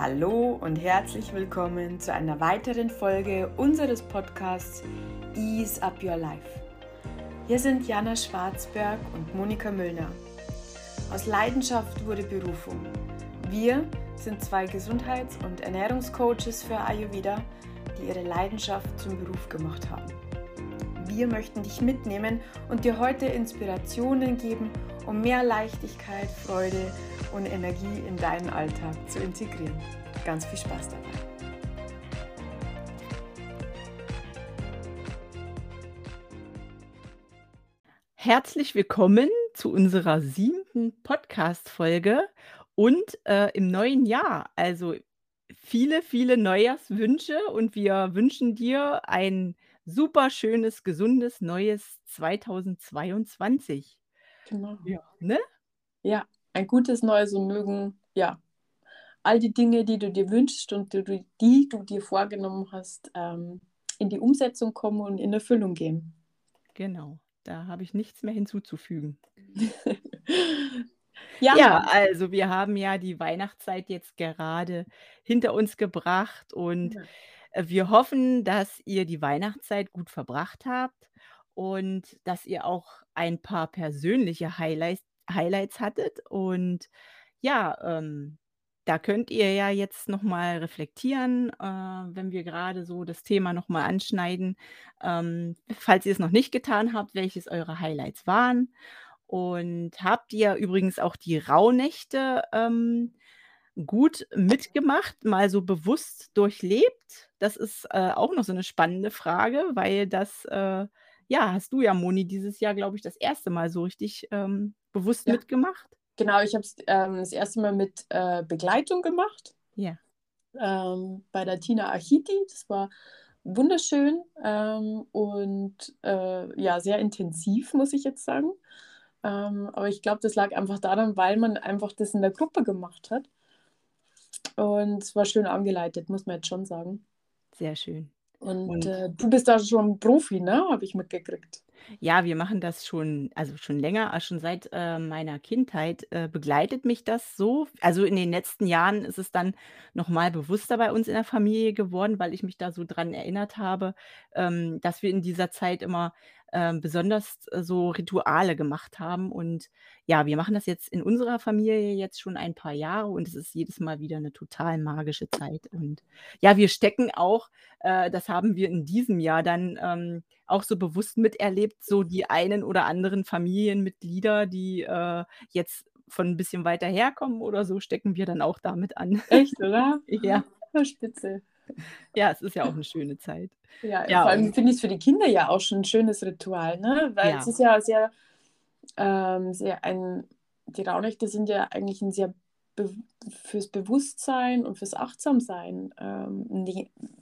Hallo und herzlich willkommen zu einer weiteren Folge unseres Podcasts Ease Up Your Life. Hier sind Jana Schwarzberg und Monika Müllner. Aus Leidenschaft wurde Berufung. Wir sind zwei Gesundheits- und Ernährungscoaches für Ayurveda, die ihre Leidenschaft zum Beruf gemacht haben. Wir möchten dich mitnehmen und dir heute Inspirationen geben, um mehr Leichtigkeit, Freude und Energie in deinen Alltag zu integrieren. Ganz viel Spaß dabei. Herzlich willkommen zu unserer siebten Podcast-Folge und äh, im neuen Jahr. Also viele, viele Neujahrswünsche und wir wünschen dir ein super schönes, gesundes, neues 2022. Genau. Ja, ne? Ja, ein gutes Neues und mögen, ja, all die Dinge, die du dir wünschst und die du, die du dir vorgenommen hast, ähm, in die Umsetzung kommen und in Erfüllung gehen. Genau, da habe ich nichts mehr hinzuzufügen. Ja, Ja, also wir haben ja die Weihnachtszeit jetzt gerade hinter uns gebracht und Ja. Äh, wir hoffen, dass ihr die Weihnachtszeit gut verbracht habt und dass ihr auch ein paar persönliche Highlights Highlights hattet. Und ja, ähm, da könnt ihr ja jetzt noch mal reflektieren, äh, wenn wir gerade so das Thema noch mal anschneiden, ähm, falls ihr es noch nicht getan habt, welches eure Highlights waren. Und habt ihr übrigens auch die Rauhnächte, ähm, gut mitgemacht, mal so bewusst durchlebt? Das ist, äh, auch noch so 'ne spannende Frage, weil das, äh ja, hast du ja, Moni, dieses Jahr, glaube ich, das erste Mal so richtig, ähm, bewusst Ja. mitgemacht? Genau, ich habe es ähm, das erste Mal mit äh, Begleitung gemacht, Ja. ähm, bei der Tina Achiti. Das war wunderschön ähm, und äh, ja, sehr intensiv, muss ich jetzt sagen. Ähm, aber ich glaube, das lag einfach daran, weil man einfach das in der Gruppe gemacht hat. Und es war schön angeleitet, muss man jetzt schon sagen. Sehr schön. Und Und äh, du bist da schon Profi, ne? Habe ich mitgekriegt. ja, wir machen das schon also schon länger, ah, schon seit, äh, meiner Kindheit, äh, begleitet mich das so. Also, in den letzten Jahren ist es dann noch mal bewusster bei uns in der Familie geworden, weil ich mich da so dran erinnert habe, ähm, dass wir in dieser Zeit immer, ähm, besonders, äh, so Rituale gemacht haben. Und ja, wir machen das jetzt in unserer Familie jetzt schon ein paar Jahre und es ist jedes Mal wieder 'ne total magische Zeit. Und ja, wir stecken auch äh, das haben wir in diesem Jahr dann, ähm, auch so bewusst miterlebt, so die einen oder anderen Familienmitglieder, die, äh, jetzt von 'n bisschen weiter herkommen oder so, stecken wir dann auch damit an. Echt, oder? Ja. Ja, spitze. Ja, es ist ja auch 'ne schöne Zeit. Ja, Ja, vor allem finde ich's für die Kinder ja auch schon 'n schönes Ritual, ne? Weil es Ja. ist ja sehr ähm, sehr ein die Rauhnächte sind ja eigentlich 'n sehr bew fürs Bewusstsein und fürs Achtsamsein, ähm,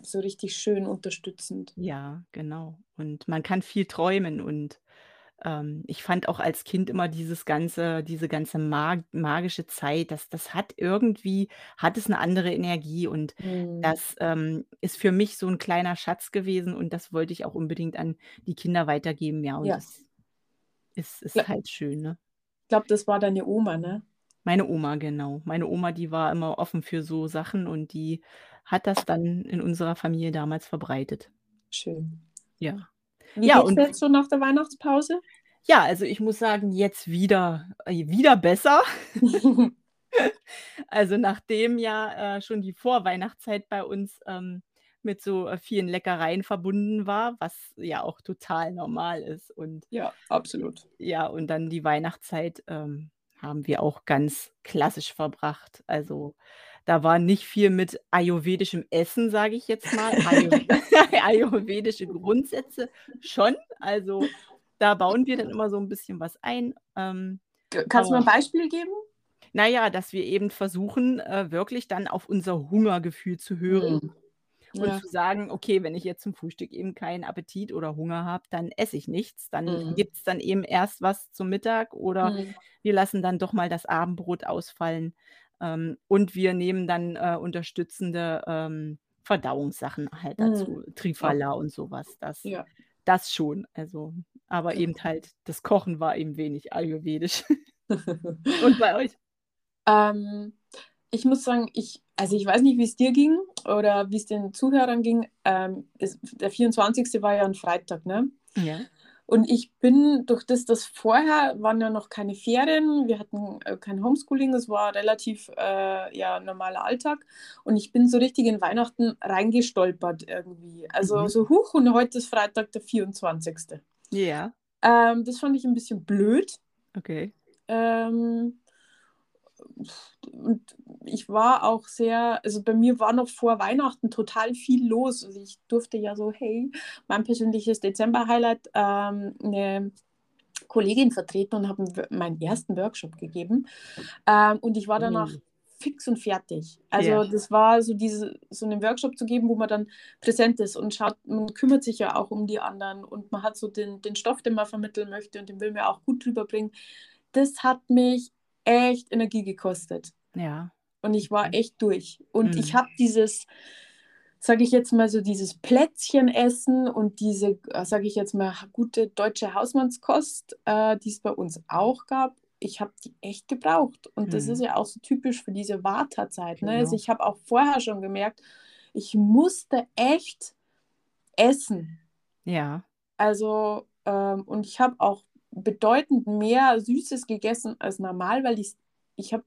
so richtig schön unterstützend. Ja, genau. Und man kann viel träumen und, ähm, ich fand auch als Kind immer dieses ganze diese ganze mag magische Zeit, das das hat irgendwie hat es 'ne andere Energie und Mhm. das, ähm, ist für mich so 'n kleiner Schatz gewesen und das wollte ich auch unbedingt an die Kinder weitergeben. Ja, und Ja. das ist ist halt schön, ne? glaube, das war deine Oma, ne? Meine Oma, genau. Meine Oma, die war immer offen für so Sachen und die hat das dann in unserer Familie damals verbreitet. Schön. Ja. Wie Ja, und jetzt so nach der Weihnachtspause? Ja, also ich muss sagen, jetzt wieder äh, wieder besser. Also, nachdem ja, äh, schon die Vorweihnachtszeit bei uns, ähm, mit so, äh, vielen Leckereien verbunden war, was ja auch total normal ist. Und Ja, absolut. ja, und dann die Weihnachtszeit, ähm, haben wir auch ganz klassisch verbracht. Also, da war nicht viel mit ayurvedischem Essen, sage ich jetzt mal. Ayu ayurvedische Grundsätze schon. Also, da bauen wir dann immer so 'n bisschen was ein, ähm, kannst du mal 'n aber Beispiel geben? Na ja, dass wir eben versuchen, äh, wirklich dann auf unser Hungergefühl zu hören Mhm. und Ja. zu sagen: „Okay, wenn ich jetzt zum Frühstück eben keinen Appetit oder Hunger habe, dann esse ich nichts. Dann Mhm. gibt's dann eben erst was zum Mittag oder Mhm. wir lassen dann doch mal das Abendbrot ausfallen.“ Ähm, und wir nehmen dann, äh, unterstützende, ähm, Verdauungssachen halt Mhm. dazu, Triphala und so was. Das Ja. das schon. Also aber eben halt das Kochen war eben wenig ayurvedisch. Und bei euch? Ähm, ich muss sagen, ich, also ich weiß nicht, wie es dir ging oder wie es den Zuhörern ging. Ähm, es, der 24. war ja ein Freitag, ne? Ja. Und ich bin durch das, dass vorher waren ja noch keine Ferien, wir hatten äh, kein Homeschooling, es war relativ äh, ja, normaler Alltag. Und ich bin so richtig in Weihnachten reingestolpert irgendwie. Also Mhm. so hoch und heute ist Freitag der 24. Ja, Ähm, das fand ich ein bisschen blöd. okay. Ähm, und ich war auch sehr, also bei mir war noch vor Weihnachten total viel los. Also ich durfte ja so, hey, mein persönliches Dezember-Highlight, ähm, eine Kollegin vertreten und habe meinen ersten Workshop gegeben. Ähm, und ich war danach Oh. fix und fertig. Also Ja. das war so diese, so einen Workshop zu geben, wo man dann präsent ist und schaut, man kümmert sich ja auch um die anderen und man hat so den, den Stoff, den man vermitteln möchte und den will man auch gut drüberbringen. Das hat mich echt Energie gekostet. Ja. Und ich war echt durch. Und ich Mhm. habe dieses, sage ich jetzt mal so, dieses Plätzchen essen und diese, sage ich jetzt mal, gute deutsche Hausmannskost, äh, die es bei uns auch gab, ich habe die echt gebraucht. Und das ist Mhm. ja auch so typisch für diese Vata-Zeit. Ne? Also Genau. ich habe auch vorher schon gemerkt, ich musste echt essen. Ja. Also, ähm, und ich habe auch bedeutend mehr Süßes gegessen als normal, weil ich, ich habe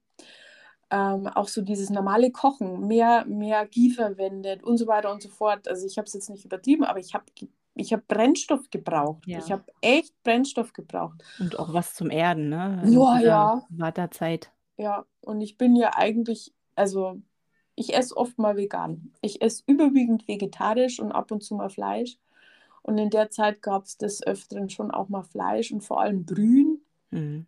ähm, auch so dieses normale Kochen, mehr, mehr Ghee verwendet und so weiter und so fort. Also ich habe es jetzt nicht übertrieben, aber ich habe ich hab Brennstoff gebraucht. Ja. Ich habe echt Brennstoff gebraucht. Und auch was zum Erden, ne? In Ja, ja, Vata-Zeit. ja. Und ich bin ja eigentlich, also ich esse oft mal vegan. Ich esse überwiegend vegetarisch und ab und zu mal Fleisch. Und in der Zeit gab es des Öfteren schon auch mal Fleisch und vor allem Brühen. Mhm.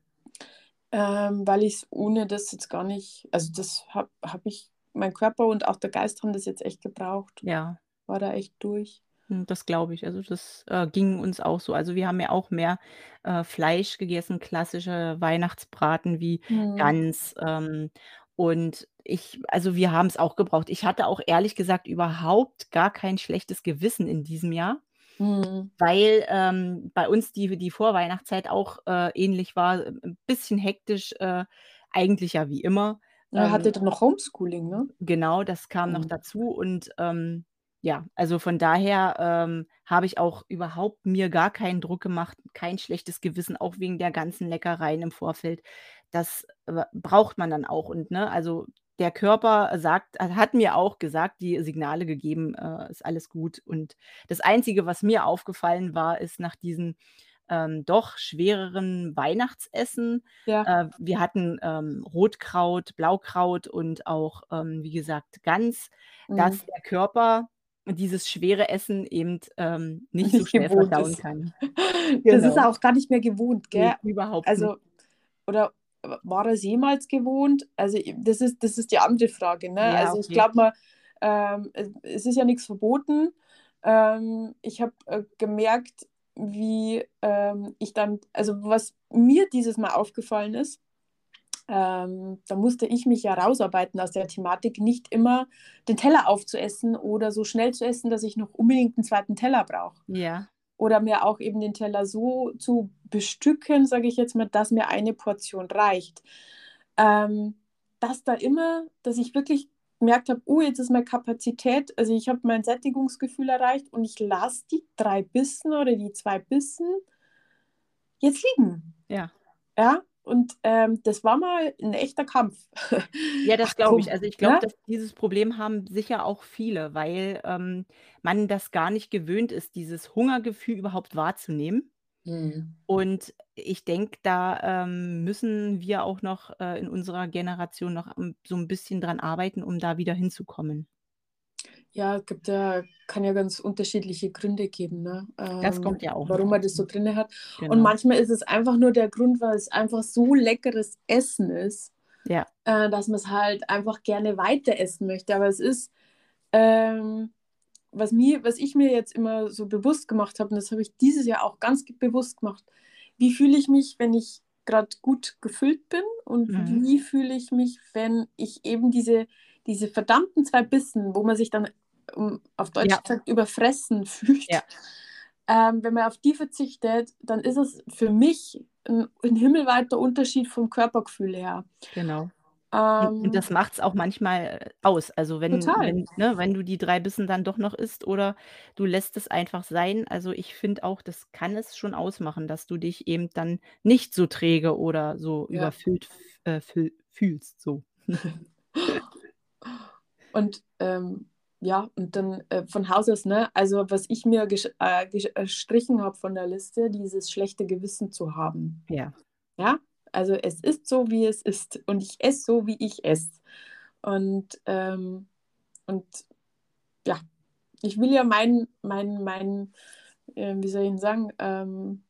ähm, weil ich es ohne das jetzt gar nicht, also das habe hab ich, mein Körper und auch der Geist haben das jetzt echt gebraucht. Ja. War da echt durch. Hm, das glaube ich. Also, das, äh, ging uns auch so. Also, wir haben ja auch mehr, äh, Fleisch gegessen, klassische Weihnachtsbraten wie Mhm. Gans, ähm, und ich also, wir haben's auch gebraucht. Ich hatte auch ehrlich gesagt überhaupt gar kein schlechtes Gewissen in diesem Jahr, Mhm. weil, ähm, bei uns die die Vorweihnachtszeit auch, äh, ähnlich war, 'n bisschen hektisch, äh, eigentlich ja wie immer. Ja, Ähm hattet ihr noch Homeschooling, ne? Genau, das kam noch Mhm. dazu und, ähm, ja, also von daher, ähm, habe ich auch überhaupt mir gar keinen Druck gemacht, kein schlechtes Gewissen, auch wegen der ganzen Leckereien im Vorfeld. Das, äh, braucht man dann auch und, ne, also der Körper sagt hat mir auch gesagt, die Signale gegeben, äh, ist alles gut. Und das Einzige, was mir aufgefallen war, ist nach diesen, ähm, doch schwereren Weihnachtsessen Ja. äh, wir hatten, ähm, Rotkraut, Blaukraut und auch, ähm, wie gesagt, Gans, Mhm. dass der Körper dieses schwere Essen eben, ähm, nicht so Nicht schnell verdauen ist. kann. Das ist Genau. auch gar nicht mehr gewohnt, gell? überhaupt nicht. Also, oder war er's jemals gewohnt? Also, das ist das ist die andere Frage, ne? Ja, Also, ich okay. glaube mal, ähm, es es ist ja nix verboten. Ähm, ich habe, äh, gemerkt, wie, ähm, ich dann also, was mir dieses Mal aufgefallen ist, ähm, da musste ich mich ja rausarbeiten aus der Thematik, nicht immer den Teller aufzuessen oder so schnell zu essen, dass ich noch unbedingt 'n zweiten Teller brauche. Ja. Oder mir auch eben den Teller so zu bestücken, sage ich jetzt mal, dass mir eine Portion reicht. Ähm, dass da immer dass ich wirklich gemerkt habe: „Oh, jetzt ist meine Kapazität also, ich habe mein Sättigungsgefühl erreicht und ich lasse die 3 Bissen oder die 2 Bissen jetzt liegen.“ Ja. Ja, und, ähm, das war mal 'n echter Kampf. Ja, das glaube ich. komm, Also, ich glaube, ne? dass dieses Problem haben sicher auch viele, weil, ähm, man das gar nicht gewöhnt ist, dieses Hungergefühl überhaupt wahrzunehmen. Mhm. Und ich denke, da, ähm, müssen wir auch noch, äh, in unserer Generation noch, so 'n bisschen dran arbeiten, um da wieder hinzukommen. Ja, gibt ja kann ja ganz unterschiedliche Gründe geben, ne, Das kommt ähm, ja auch warum man das so drinne hat. Und Genau. manchmal ist es einfach nur der Grund, weil es einfach so leckeres Essen ist, Ja. äh, dass man's halt einfach gerne weiter essen möchte. Aber es ist, ähm was mir was ich mir jetzt immer so bewusst gemacht habe, und das habe ich dieses Jahr auch ganz bewusst gemacht: Wie fühle ich mich, wenn ich grad gut gefüllt bin und Mhm. wie fühle ich mich, wenn ich eben diese diese verdammten 2 Bissen, wo man sich dann, um auf Deutsch Ja. gesagt, überfressen fühlt Ja. ähm, wenn man auf die verzichtet, dann ist es für mich 'n 'n himmelweiter Unterschied vom Körpergefühl her. Genau. Und und Ähm das macht's auch manchmal, aus. Also, wenn Total. wenn ne, wenn du die 3 Bissen dann doch noch isst oder du lässt es einfach sein. Also, ich finde auch, das kann es schon ausmachen, dass du dich eben dann nicht so träge oder so Ja. überfüllt äh, fühl fühlst, so. Und, ähm, ja, und dann, äh, von Haus aus, ne also, was ich mir äh, äh, gestrichen habe von der Liste, dieses schlechte Gewissen zu haben. Ja. Ja? Also, es ist so, wie es ist und ich esse so, wie ich esse. Und, ähm und ja, ich will ja meinen mein mein äh, wie soll ich denn sagen, ähm,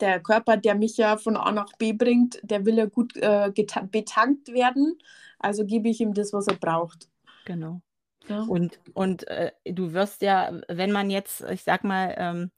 der Körper, der mich ja von A nach B bringt, der will ja gut, äh, betankt werden, also gebe ich ihm das, was er braucht. Genau. Ja. Und und, äh, du wirst ja, wenn man jetzt, ich sage mal, ähm,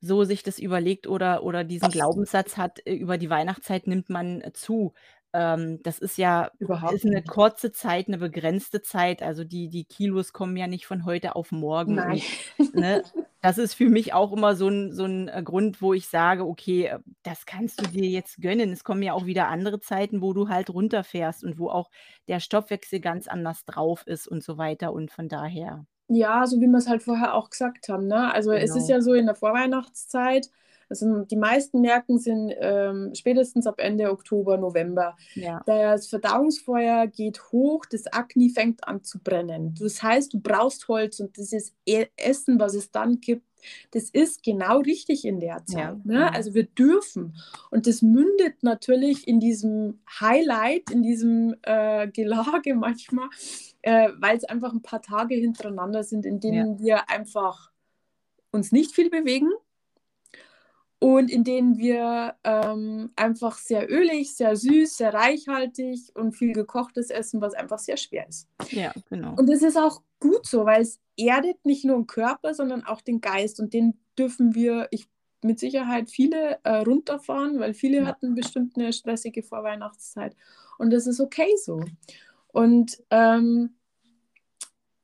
so sich das überlegt oder oder diesen Glaubenssatz hat, äh, über die Weihnachtszeit nimmt man zu. Ähm, das ist ja ist Überhaupt 'ne nicht. kurze Zeit, 'ne begrenzte Zeit. Also, die die Kilos kommen ja nicht von heute auf morgen Nein. und, ne, das ist für mich auch immer so 'n so 'n, äh, Grund, wo ich sage: „Okay, äh, das kannst du dir jetzt gönnen.“ Es kommen ja auch wieder andere Zeiten, wo du halt runterfährst und wo auch der Stoffwechsel ganz anders drauf ist und so weiter und von daher Ja, so wie wir's halt vorher auch gesagt haben, ne? Also, es ist Genau. ja so in der Vorweihnachtszeit also, die meisten merken es in ähm, spätestens ab Ende Oktober, November. Ja. Das Verdauungsfeuer geht hoch, das Akne fängt an zu brennen. Das heißt, du brauchst Holz und dieses E Essen, was es dann gibt, das ist genau richtig in der Ja, Zeit, ne? genau. Also, wir dürfen. Und das mündet natürlich in diesem Highlight, in diesem, äh, Gelage manchmal, äh, weil's einfach 'n paar Tage hintereinander sind, in Ja. denen wir einfach uns nicht viel bewegen und in denen wir, ähm, einfach sehr ölig, sehr süß, sehr reichhaltig und viel Gekochtes essen, was einfach sehr schwer ist. Ja, genau. Und das ist auch gut so, weil's erdet nicht nur 'n Körper, sondern auch den Geist und den dürfen wir ich mit Sicherheit viele, äh, runterfahren, weil viele Ja. hatten bestimmt 'ne stressige Vorweihnachtszeit und das ist okay so. Und, ähm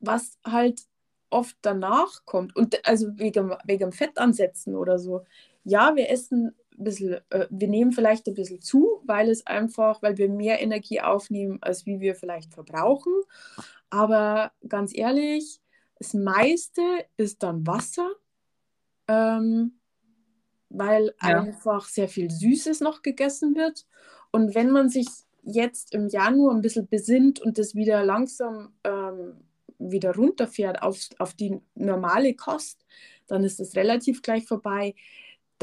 was halt oft danach kommt und also, wegen wegen Fettansätzen oder so. Ja, wir essen bisschen äh, wir nehmen vielleicht 'n bisschen zu, weil es einfach weil wir mehr Energie aufnehmen, als wie wir vielleicht verbrauchen. Aber ganz ehrlich, das meiste ist dann Wasser, ähm, weil Ja. einfach sehr viel Süßes noch gegessen wird. Und wenn man sich jetzt im Januar 'n bisschen besinnt und das wieder langsam, ähm, wieder runterfährt aufs auf die normale Kost, dann ist es relativ gleich vorbei.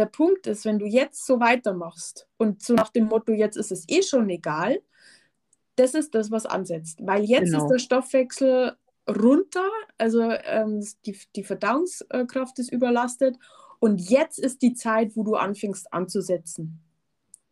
Der Punkt ist, wenn du jetzt so weitermachst und so nach dem Motto: „Jetzt ist es eh schon egal“, das ist das, was ansetzt. Weil jetzt ist Genau. der Stoffwechsel runter, also, ähm, die die Verdauungs äh, Kraft ist überlastet und jetzt ist die Zeit, wo du anfängst anzusetzen.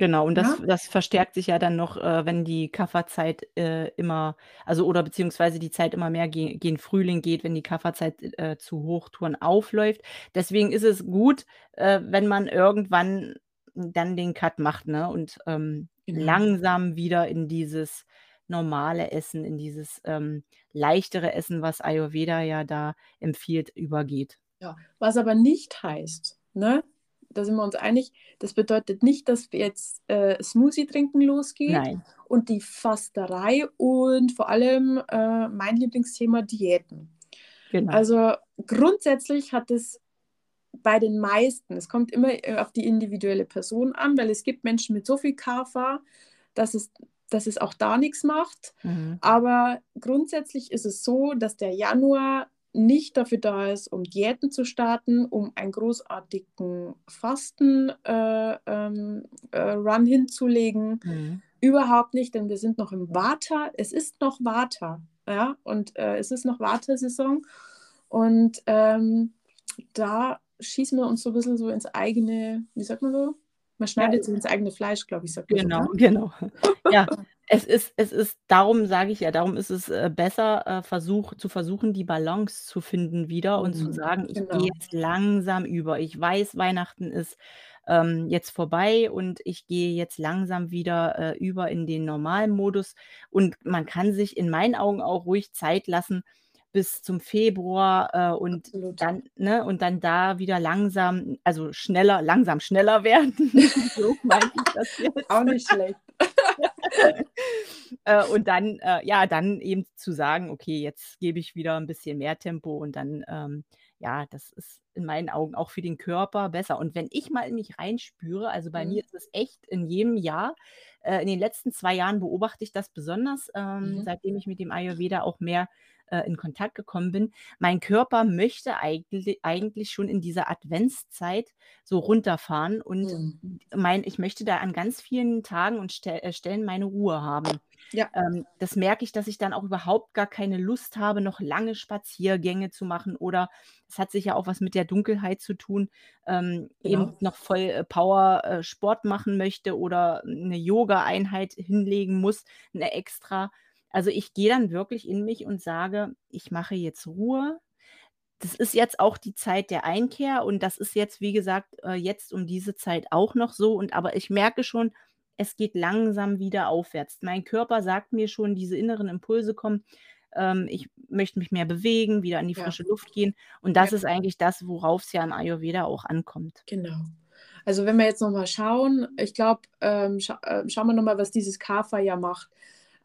Genau, und das Ja? das verstärkt sich ja dann noch, äh, wenn die Kafferzeit, äh, immer also, oder beziehungsweise die Zeit immer mehr ge gen Frühling geht, wenn die Kafferzeit, äh, zu Hochtouren aufläuft. Deswegen ist es gut, äh, wenn man irgendwann dann den Cut macht, ne, und, ähm, Genau. langsam wieder in dieses normale Essen, in dieses, ähm, leichtere Essen, was Ayurveda ja da empfiehlt, übergeht. Ja, was aber nicht heißt, ne, da sind wir uns einig, das bedeutet nicht, dass jetzt, äh, Smoothie trinken losgeht Nein. und die Fasterei und vor allem, äh, mein Lieblingsthema Diäten. Genau. Also, grundsätzlich hat es bei den meisten es kommt immer, äh, auf die individuelle Person an, weil es gibt Menschen mit so viel Kaffer, dass es dass es auch da nix macht. Mhm. Aber grundsätzlich ist es so, dass der Januar nicht dafür da ist, um Diäten zu starten, um einen großartigen Fasten äh, ähm, äh, Run hinzulegen. Mhm. Überhaupt nicht, denn wir sind noch im Vata. Es ist noch Vata, ja, und, äh, es ist noch Vata-Saison und, ähm, da schießen wir uns so bisschen so ins eigene wie sagt man so? Man Ja, schneidet sich ins eigene Fleisch, glaube ich, sagt Genau, ne? genau. Ja, es ist es ist darum sage ich ja, darum ist es, äh, besser, äh, versuch zu versuchen, die Balance zu finden wieder und zu Mhm, sagen: „Ich gehe genau. jetzt langsam über. Ich weiß, Weihnachten ist, ähm, jetzt vorbei und ich gehe jetzt langsam wieder, äh, über in den normalen Modus.“ Und man kann sich in meinen Augen auch ruhig Zeit lassen bis zum Februar, äh, und Absolut. dann ne, und dann da wieder langsam also, schneller langsam schneller werden. So meinte ich das jetzt. Auch nicht schlecht. Äh, und dann, äh, ja, dann eben zu sagen: „Okay, jetzt gebe ich wieder ein bisschen mehr Tempo“ und dann, ähm, ja, das ist in meinen Augen auch für den Körper besser. Und wenn ich mal in mich reinspüre, also bei Mhm. mir ist es echt in jedem Jahr äh, in den letzten 2 Jahren beobachte ich das besonders, ähm, Mhm. seitdem ich mit dem Ayurveda auch mehr, äh, in Kontakt gekommen bin. Mein Körper möchte eigentli eigentlich schon in dieser Adventszeit so runterfahren und Mhm. mein ich möchte da an ganz vielen Tagen und Ste äh, Stellen meine Ruhe haben. Ja, Ähm, das merke ich, dass ich dann auch überhaupt gar keine Lust habe, noch lange Spaziergänge zu machen oder es hat sicher auch was mit der Dunkelheit zu tun, ähm, eben genau. noch voll, äh, Power, äh, Sport machen möchte oder 'ne Yogaeinheit hinlegen muss, 'ne extra. Also, ich gehe dann wirklich in mich und sage: „Ich mache jetzt Ruhe.“ Das ist jetzt auch die Zeit der Einkehr und das ist jetzt, wie gesagt, äh, jetzt um diese Zeit auch noch so und aber ich merke schon, es geht langsam wieder aufwärts. Mein Körper sagt mir schon, diese inneren Impulse kommen, ähm, ich möchte mich mehr bewegen, wieder an die Ja, frische Luft gehen und ja, das ist eigentlich das, worauf's ja im Ayurveda auch ankommt. genau. Also, wenn wir jetzt noch mal schauen, ich glaube, ähm, scha äh, schauen wir noch mal, was dieses Kapha ja macht.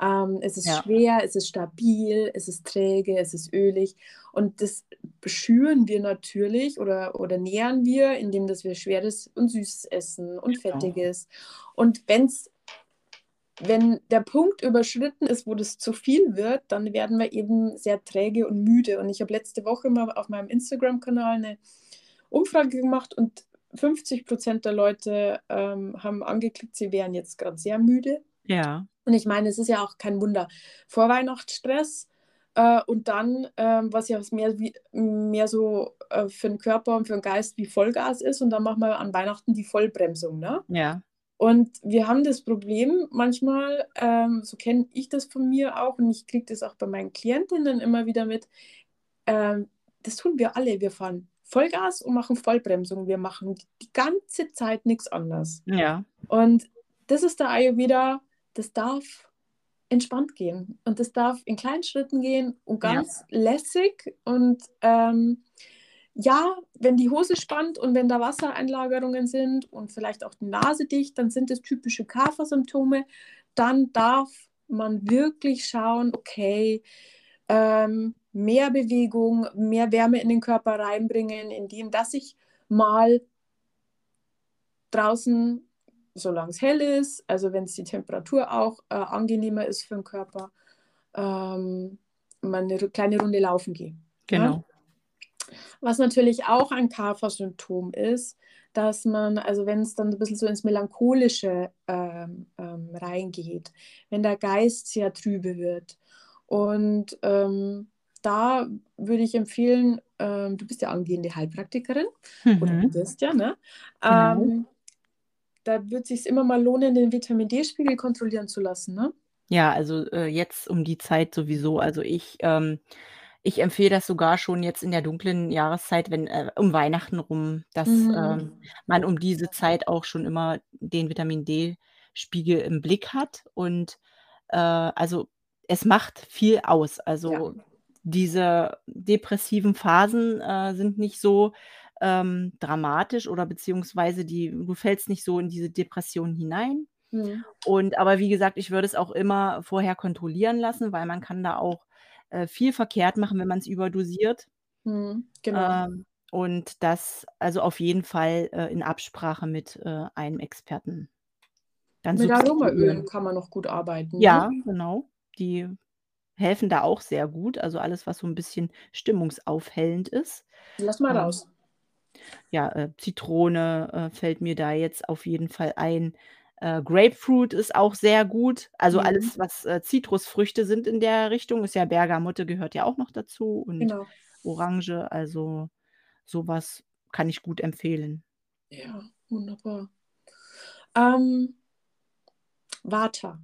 Ähm, es ist Ja, schwer, es ist stabil, es ist träge, es ist ölig und das schüren wir natürlich oder oder nähren wir, indem dass wir Schweres und Süßes essen und genau. Fettiges. Und wenn's wenn der Punkt überschritten ist, wo das zu viel wird, dann werden wir eben sehr träge und müde. Und ich habe letzte Woche mal auf meinem Instagram-Kanal eine Umfrage gemacht und 50% der Leute ähm, haben angeklickt, sie wären jetzt gerade sehr müde. Ja, Und ich meine, es ist ja auch kein Wunder. Vorweihnachtsstress äh, und dann, ähm, was ja mehr, wie, mehr so äh, für den Körper und für den Geist wie Vollgas ist. Und dann machen wir an Weihnachten die Vollbremsung. Ne? ja, Und wir haben das Problem manchmal, ähm, so kenne ich das von mir auch und ich kriege das auch bei meinen Klientinnen immer wieder mit, ähm, das tun wir alle. Wir fahren Vollgas und machen Vollbremsung. Wir machen die ganze Zeit nichts anderes. ja, Und das ist der Ayurveda, das darf entspannt gehen und das darf in kleinen Schritten gehen und ja, ganz lässig und ähm, ja, wenn die Hose spannt und wenn da Wassereinlagerungen sind und vielleicht auch die Nase dicht, dann sind das typische Kafersymptome. Dann darf man wirklich schauen, okay, ähm, mehr Bewegung, mehr Wärme in den Körper reinbringen, indem dass ich mal draußen, solange es hell ist, also wenn es die Temperatur auch äh, angenehmer ist für den Körper, ähm, mal eine kleine Runde laufen gehe. Ja? genau. Was natürlich auch ein Kapha-Symptom ist, dass man, also wenn es dann ein bisschen so ins Melancholische ähm, ähm, reingeht, wenn der Geist sehr trübe wird. Und ähm, da würde ich empfehlen, ähm, du bist ja angehende Heilpraktikerin oder du Mhm, wirst ja, ne? genau. Ähm, da wird es sich immer mal lohnen, den Vitamin D-Spiegel kontrollieren zu lassen, ne? Ja, also, äh, jetzt um die Zeit sowieso. Also, ich, ähm ich empfehle das sogar schon jetzt in der dunklen Jahreszeit, wenn äh, um Weihnachten rum, dass, Mhm. ähm, man um diese Zeit auch schon immer den Vitamin-D-Spiegel im Blick hat und, äh, also, es macht viel aus. Ja. Also, diese depressiven Phasen, äh, sind nicht so, ähm, dramatisch oder beziehungsweise die du fällst nicht so in diese Depression hinein. Mhm. Und aber wie gesagt, ich würde es auch immer vorher kontrollieren lassen, weil man kann da auch, äh, viel verkehrt machen, wenn man's überdosiert. Mhm. Genau. Ähm, und das also auf jeden Fall, äh, in Absprache mit, äh, einem Experten dann Mit Aromaölen kann man noch gut arbeiten, ne? Ja, genau. Die helfen da auch sehr gut. Also alles, was so 'n bisschen stimmungsaufhellend ist. Lass mal Ähm, raus. Ja, äh, Zitrone, äh, fällt mir da jetzt auf jeden Fall ein. Äh, Grapefruit ist auch sehr gut. Also Mhm. alles, was, äh, Zitrusfrüchte sind in der Richtung, ist ja Bergamotte gehört ja auch noch dazu und Genau. Orange, also so was kann ich gut empfehlen. Ja, wunderbar. Ähm, Vata.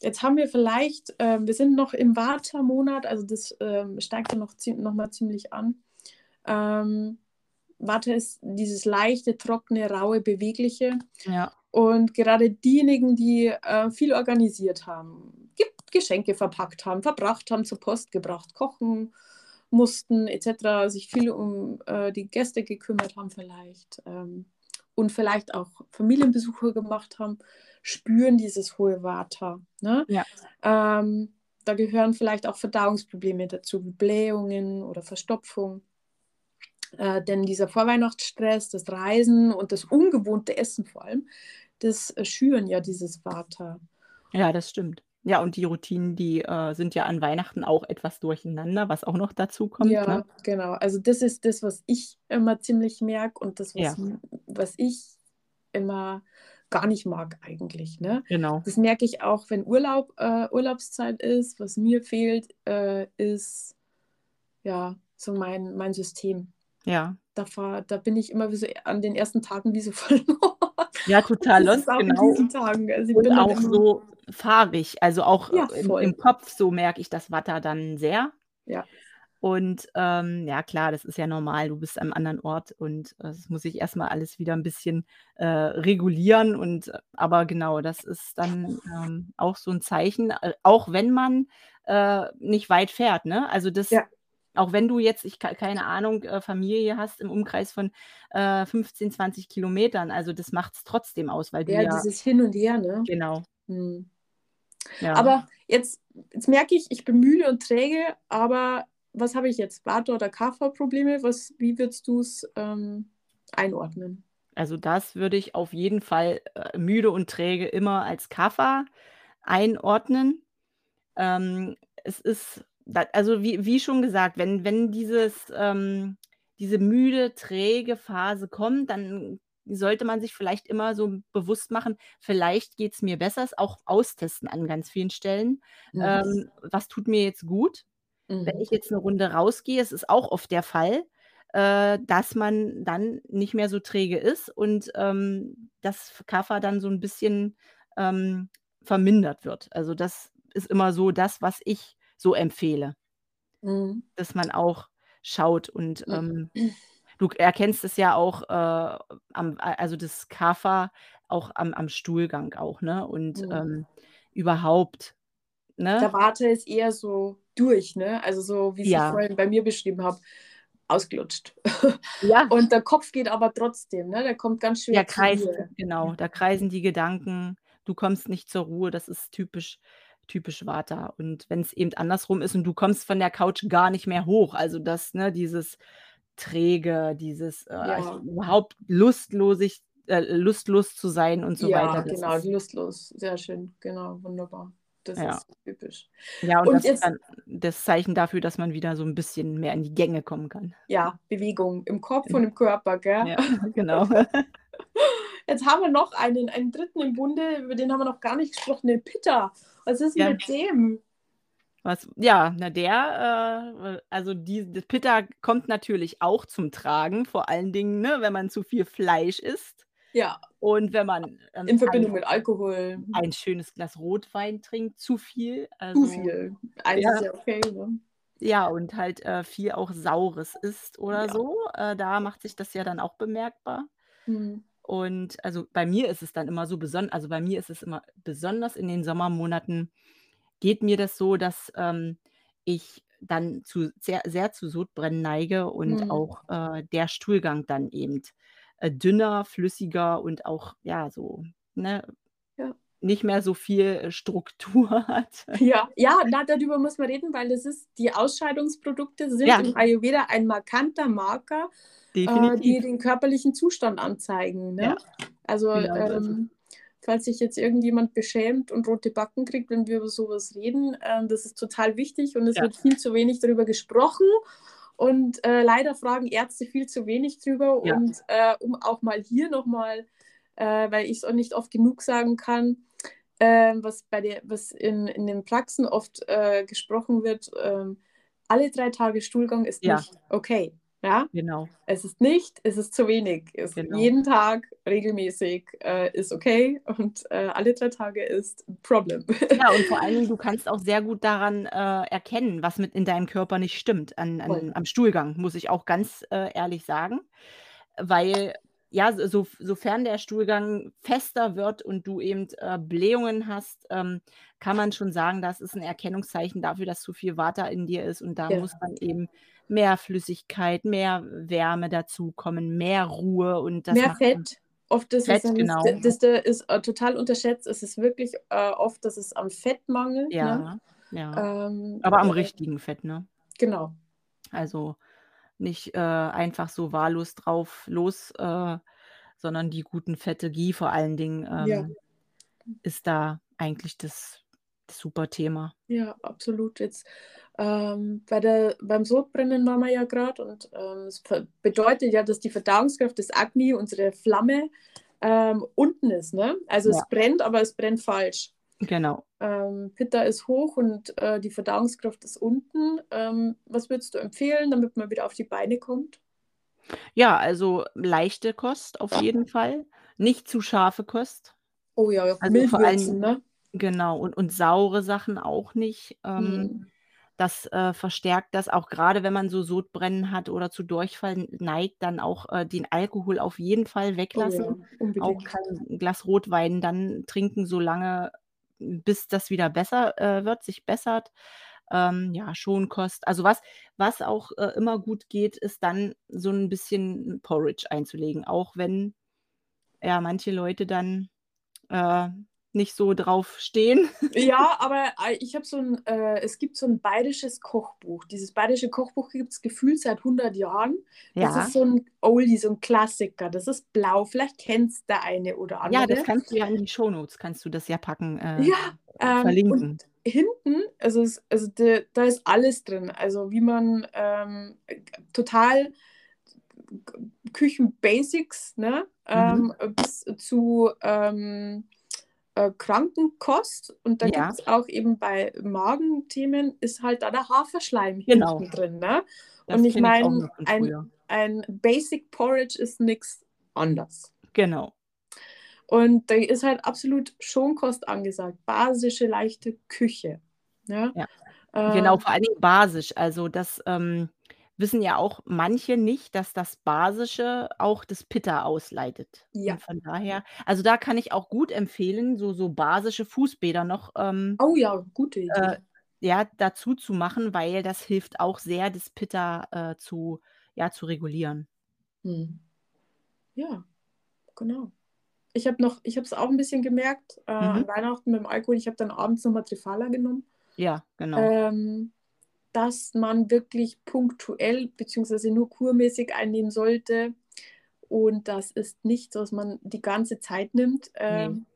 Jetzt haben wir vielleicht, ähm, wir sind noch im Vata-Monat, also das ähm, steigt ja noch, noch mal ziemlich an. Ähm, Vata ist dieses leichte, trockene, raue, bewegliche. Ja, Und gerade diejenigen, die äh, viel organisiert haben, Ge Geschenke verpackt haben, verbracht haben, zur Post gebracht, kochen mussten etc., sich viel um äh, die Gäste gekümmert haben vielleicht. Ähm, und vielleicht auch Familienbesuche gemacht haben, spüren dieses hohe Vata. Ne? Ja. Ähm, da gehören vielleicht auch Verdauungsprobleme dazu, wie Blähungen oder Verstopfung. Äh, denn dieser Vorweihnachtsstress, das Reisen und das ungewohnte Essen vor allem, das äh, schüren ja dieses Vata. Ja, das stimmt. Ja, und die Routinen, die, äh, sind ja an Weihnachten auch etwas durcheinander, was auch noch dazu kommt, Ja, ne? genau. Also das ist das, was ich immer ziemlich merke und das, Ja. was, was ich immer gar nicht mag eigentlich. Ne? Genau. Das merke ich auch, wenn Urlaub, äh, Urlaubszeit ist. Was mir fehlt, äh, ist ja so mein, mein System. Ja. Da, fahr, da bin ich immer wie so an den ersten Tagen wie so verloren. Ja, total lost, genau. Also ich Und auch immer, so fahrig. Also auch ja, äh, im, im Kopf so merke ich das Watter dann sehr. Ja. Und ähm, ja, klar, das ist ja normal. Du bist am anderen Ort und äh, das muss ich erstmal alles wieder ein bisschen äh, regulieren. Und äh, aber genau, das ist dann ähm, auch so ein Zeichen, äh, auch wenn man äh, nicht weit fährt, ne? Also das, Ja. Auch wenn du jetzt, ich ke- keine Ahnung, äh, Familie hast im Umkreis von äh, 15, 20 Kilometern, also das macht es trotzdem aus, weil du Ja, ja, dieses Hin und Her, ne? genau, Hm. ja. Aber jetzt, jetzt merke ich, ich bin müde und träge, aber was habe ich jetzt? Vata- oder Kapha-Probleme? Was, wie würdest du es ähm, einordnen? Also das würde ich auf jeden Fall äh, müde und träge immer als Kaffer einordnen. Ähm, es ist, da, also wie, wie schon gesagt, wenn, wenn dieses, ähm, diese müde, träge Phase kommt, dann sollte man sich vielleicht immer so bewusst machen, vielleicht geht es mir besser, es auch austesten an ganz vielen Stellen. Mhm. Ähm, was tut mir jetzt gut? Wenn Mhm. ich jetzt eine Runde rausgehe, es ist auch oft der Fall, äh, dass man dann nicht mehr so träge ist und, ähm, das Kaffer dann so ein bisschen, ähm, vermindert wird. Also, das ist immer so das, was ich so empfehle, Mhm. dass man auch schaut und, ähm, du erkennst es ja auch, äh, am also, das Kaffer auch am am Stuhlgang auch, ne? Und, Mhm. ähm, überhaupt, ne? Der Vata ist eher so durch, ne? Also so, wie ich Ja. vorhin bei mir beschrieben habe, ausgelutscht. Ja. Und der Kopf geht aber trotzdem, ne? Der kommt ganz schwer Der zur kreist genau, da kreisen die Gedanken. Du kommst nicht zur Ruhe. Das ist typisch typisch Vata. Und wenn's eben andersrum ist und du kommst von der Couch gar nicht mehr hoch, also das, ne, dieses Träge, dieses, äh, Ja. überhaupt lustlosig äh, lustlos zu sein und so Ja, weiter, das genau, ist lustlos. Sehr schön, genau, wunderbar. Das Ja. ist typisch. ja, und Und das ist jetzt, dann das Zeichen dafür, dass man wieder so 'n bisschen mehr in die Gänge kommen kann. ja, Bewegung im Kopf und im Körper, gell? Ja, genau. Jetzt haben wir noch einen, einen dritten im Bunde, über den haben wir noch gar nicht gesprochen, den Pitta. Was ist Ja. mit dem? Was ja, na der, äh, also die das Pitta kommt natürlich auch zum Tragen, vor allen Dingen, ne, wenn man zu viel Fleisch isst Ja, und wenn man, ähm, in ein Verbindung mit Alkohol. ein schönes Glas Rotwein trinkt, zu viel. Zu Also viel. Eins ja. ist ja okay, ne? Ja, und halt, äh, viel auch Saures isst oder Ja. so. Äh, da macht sich das ja dann auch bemerkbar. Mhm. Und also bei mir ist es dann immer so beson also bei mir ist es immer besonders in den Sommermonaten geht mir das so, dass, ähm, ich dann zu sehr sehr zu Sodbrennen neige und Mhm. auch, äh, der Stuhlgang dann eben, äh, dünner, flüssiger und auch, ja, so, ne. Nicht mehr so viel, äh, Struktur hat. Ja, ja, na, darüber muss man reden, weil das ist, die Ausscheidungsprodukte sind Ja. im Ayurveda ein markanter Marker, äh, die den körperlichen Zustand anzeigen. Ne? Ja. Also, Genau ähm, falls sich jetzt irgendjemand beschämt und rote Backen kriegt, wenn wir über sowas reden, ähm, das ist total wichtig und es Ja. wird viel zu wenig darüber gesprochen. Und äh, leider fragen Ärzte viel zu wenig drüber. Und äh, um auch mal hier nochmal, äh, weil ich es auch nicht oft genug sagen kann, äh, was, bei der, was in, in den Praxen oft äh, gesprochen wird, ähm, alle drei Tage Stuhlgang ist Ja. nicht okay. Ja, Genau. es ist nicht, es ist zu wenig. Es Genau. jeden Tag regelmäßig äh, ist okay und äh, alle drei Tage ist ein Problem. Ja, und vor allen Dingen, du kannst auch sehr gut daran, äh, erkennen, was mit in deinem Körper nicht stimmt, an an am Stuhlgang, muss ich auch ganz, äh, ehrlich sagen. Weil, ja, so so sofern der Stuhlgang fester wird und du eben, äh, Blähungen hast, ähm, kann man schon sagen, das ist 'n Erkennungszeichen dafür, dass zu viel Vata in dir ist und da Ja. muss dann eben mehr Flüssigkeit, mehr Wärme dazukommen, mehr Ruhe und das Mehr Fett oft ist es Fett, nämlich, genau. das da ist, äh, total unterschätzt. Es ist wirklich, äh, oft, dass es am Fett mangelt, ne? Ja, ja. Ähm, Aber am äh, richtigen Fett, ne? genau. Also, nicht, äh, einfach so wahllos drauf los, äh, sondern die guten Fette, Ghee vor allen Dingen, Ja. ähm, ist da eigentlich das das super Thema. Ja, absolut. Jetzt, ähm, bei der beim Sodbrennen waren wir ja grad und, ähm, es ver bedeutet ja, dass die Verdauungskraft des Agni, unsere Flamme, ähm, unten ist, ne? Also, Ja. es brennt, aber es brennt falsch. Genau. Ähm, Pitta ist hoch und, äh, die Verdauungskraft ist unten. Ähm, was würdest du empfehlen, damit man wieder auf die Beine kommt? Ja, also, leichte Kost auf jeden Fall, nicht zu scharfe Kost. Oh ja, Also, mild vor allem ne? genau, und und saure Sachen auch nicht. Ähm, Mhm. das, äh, verstärkt das auch grade, wenn man so Sodbrennen hat oder zu Durchfall neigt, dann auch, äh, den Alkohol auf jeden Fall Oh weglassen. ja, Auch kein Glas Rotwein dann trinken, solange bis das wieder besser, äh, wird, sich bessert. Ähm, ja, Schonkost. Also, was was auch, äh, immer gut geht, ist dann so 'n bisschen Porridge einzulegen, auch wenn, ja, manche Leute dann, äh, nicht so drauf stehen. Ja, aber, äh, ich habe so 'n äh, es gibt so 'n bayerisches Kochbuch. Dieses bayerische Kochbuch gibt's gefühlt seit 100 Jahren. Das Ja. ist so 'n Oldie, so 'n Klassiker. Das ist blau. Vielleicht kennt's der eine oder Ja, das andere. kannst du ja in die Shownotes kannst du das ja packen, äh, Ja, ähm, verlinken. und hinten also, es also, de da ist alles drin. Also, wie man, ähm, äh, total Küchen-Basics, ne, Mhm. ähm, bis zu, ähm, äh, Krankenkost. Und da Ja. gibt's auch eben bei Magenthemen ist halt da der Haferschleim Genau. hinten drin, ne? Das Und ich meine, ein ein Basic Porridge ist nix anderes. Genau. Und da ist halt absolut Schonkost angesagt, basische, leichte Küche, ne? Ja. Genau, Ähm vor allen Dingen basisch. Also, das, ähm, wissen ja auch manche nicht, dass das Basische auch das Pitta ausleitet. Ja. Und von daher also, da kann ich auch gut empfehlen, so so basische Fußbäder noch, ähm, Oh ja, gute äh, Idee. ja, dazu zu machen, weil das hilft auch sehr, das Pitta, äh, zu ja, zu regulieren. Mhm. Ja, genau. Ich habe noch ich habe es auch 'n bisschen gemerkt, äh, Mhm. an Weihnachten mit dem Alkohol. Ich habe dann abends noch mal Triphala genommen. Ja, genau. Ähm, dass man wirklich punktuell beziehungsweise nur kurmäßig einnehmen sollte. Und das ist nichts, was man die ganze Zeit nimmt, ähm,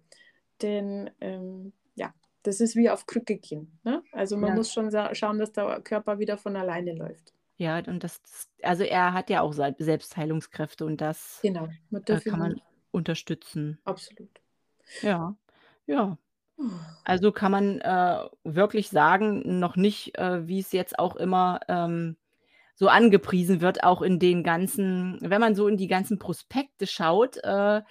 denn, ähm, ja, das ist wie auf Krücke gehen, ne? Also, man Ja. muss schon schauen, dass der Körper wieder von alleine läuft. Ja, und das also, er hat ja auch Selbstheilungskräfte und das, Genau, man äh, kann man unterstützen. Absolut. Ja, ja. Also, kann man, äh, wirklich sagen, noch nicht, äh, wie's jetzt auch immer, ähm, so angepriesen wird, auch in den ganzen wenn man so in die ganzen Prospekte schaut, äh,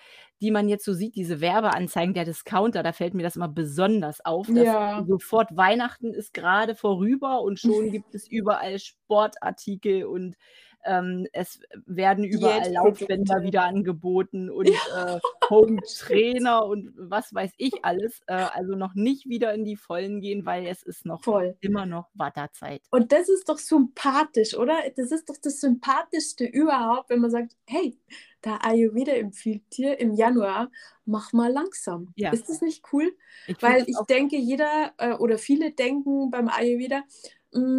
die man jetzt so sieht, diese Werbeanzeigen der Discounter, da fällt mir das immer besonders auf, dass Ja. sofort Weihnachten ist grade vorüber und schon gibt es überall Sportartikel und, ähm, es werden überall Laufbänder wieder angeboten und, äh, Home-Trainer und was weiß ich alles. Äh, also, noch nicht wieder in die Vollen gehen, weil es ist noch Voll. immer noch Watterzeit. Und das ist doch sympathisch, oder? Das ist doch das Sympathischste überhaupt, wenn man sagt: „Hey, der Ayurveda empfiehlt dir im Januar, mach mal langsam.“ Ja. Ist das nicht cool? Ich Weil ich denke, jeder, äh, oder viele denken beim Ayurveda,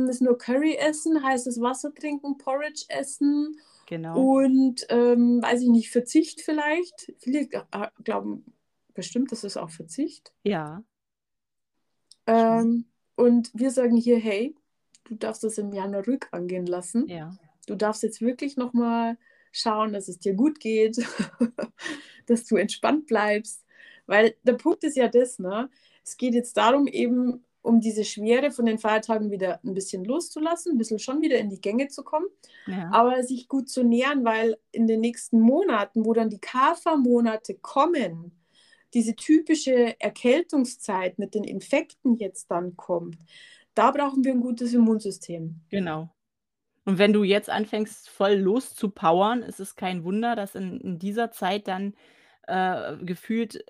ist nur Curry essen, heißes Wasser trinken, Porridge essen Genau. und, ähm, weiß ich nicht, Verzicht vielleicht. Viele a glauben bestimmt, das ist auch Verzicht. Ja. Ähm, und wir sagen hier: „Hey, du darfst das im Januar ruhig angehen lassen. Ja. Du darfst jetzt wirklich noch mal schauen, dass es dir gut geht, dass du entspannt bleibst.“ Weil der Punkt ist ja das, ne? Es geht jetzt darum, eben um diese Schwere von den Feiertagen wieder 'n bisschen loszulassen, 'n bisschen schon wieder in die Gänge zu kommen, Ja. aber sich gut zu nähren, weil in den nächsten Monaten, wo dann die Kapha-Monate kommen, diese typische Erkältungszeit mit den Infekten jetzt dann kommt, da brauchen wir 'n gutes Immunsystem. Genau. Und wenn du jetzt anfängst, voll loszupowern, ist es kein Wunder, dass in in dieser Zeit dann, äh, gefühlt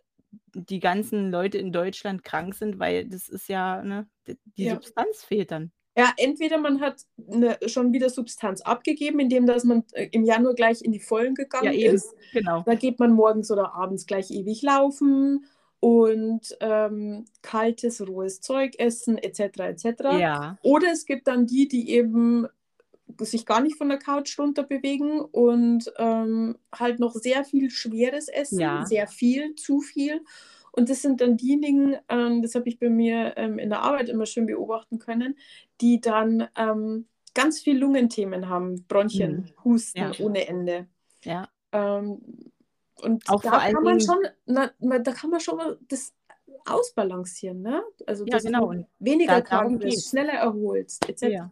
die ganzen Leute in Deutschland krank sind, weil das ist ja ne, die Ja. Substanz fehlt dann. Ja, entweder man hat eine, schon wieder Substanz abgegeben, indem dass man äh, im Januar gleich in die Vollen gegangen Ja, ist. genau. Da geht man morgens oder abends gleich ewig laufen und ähm, kaltes, rohes Zeug essen, etc. etc. Ja, Oder es gibt dann die, die eben sich gar nicht von der Couch runter bewegen und ähm, halt noch sehr viel Schweres essen, Ja. sehr viel, zu viel. Und das sind dann diejenigen, ähm, das habe ich bei mir ähm, in der Arbeit immer schön beobachten können, die dann ähm, ganz viel Lungenthemen haben, Bronchien, Husten Ja. ohne Ende. ja, Ähm, und Auch da kann man schon, na, da kann man schon mal das ausbalancieren, ne? Also Ja, genau. weniger da- krank bist, schneller erholst, etc. ja.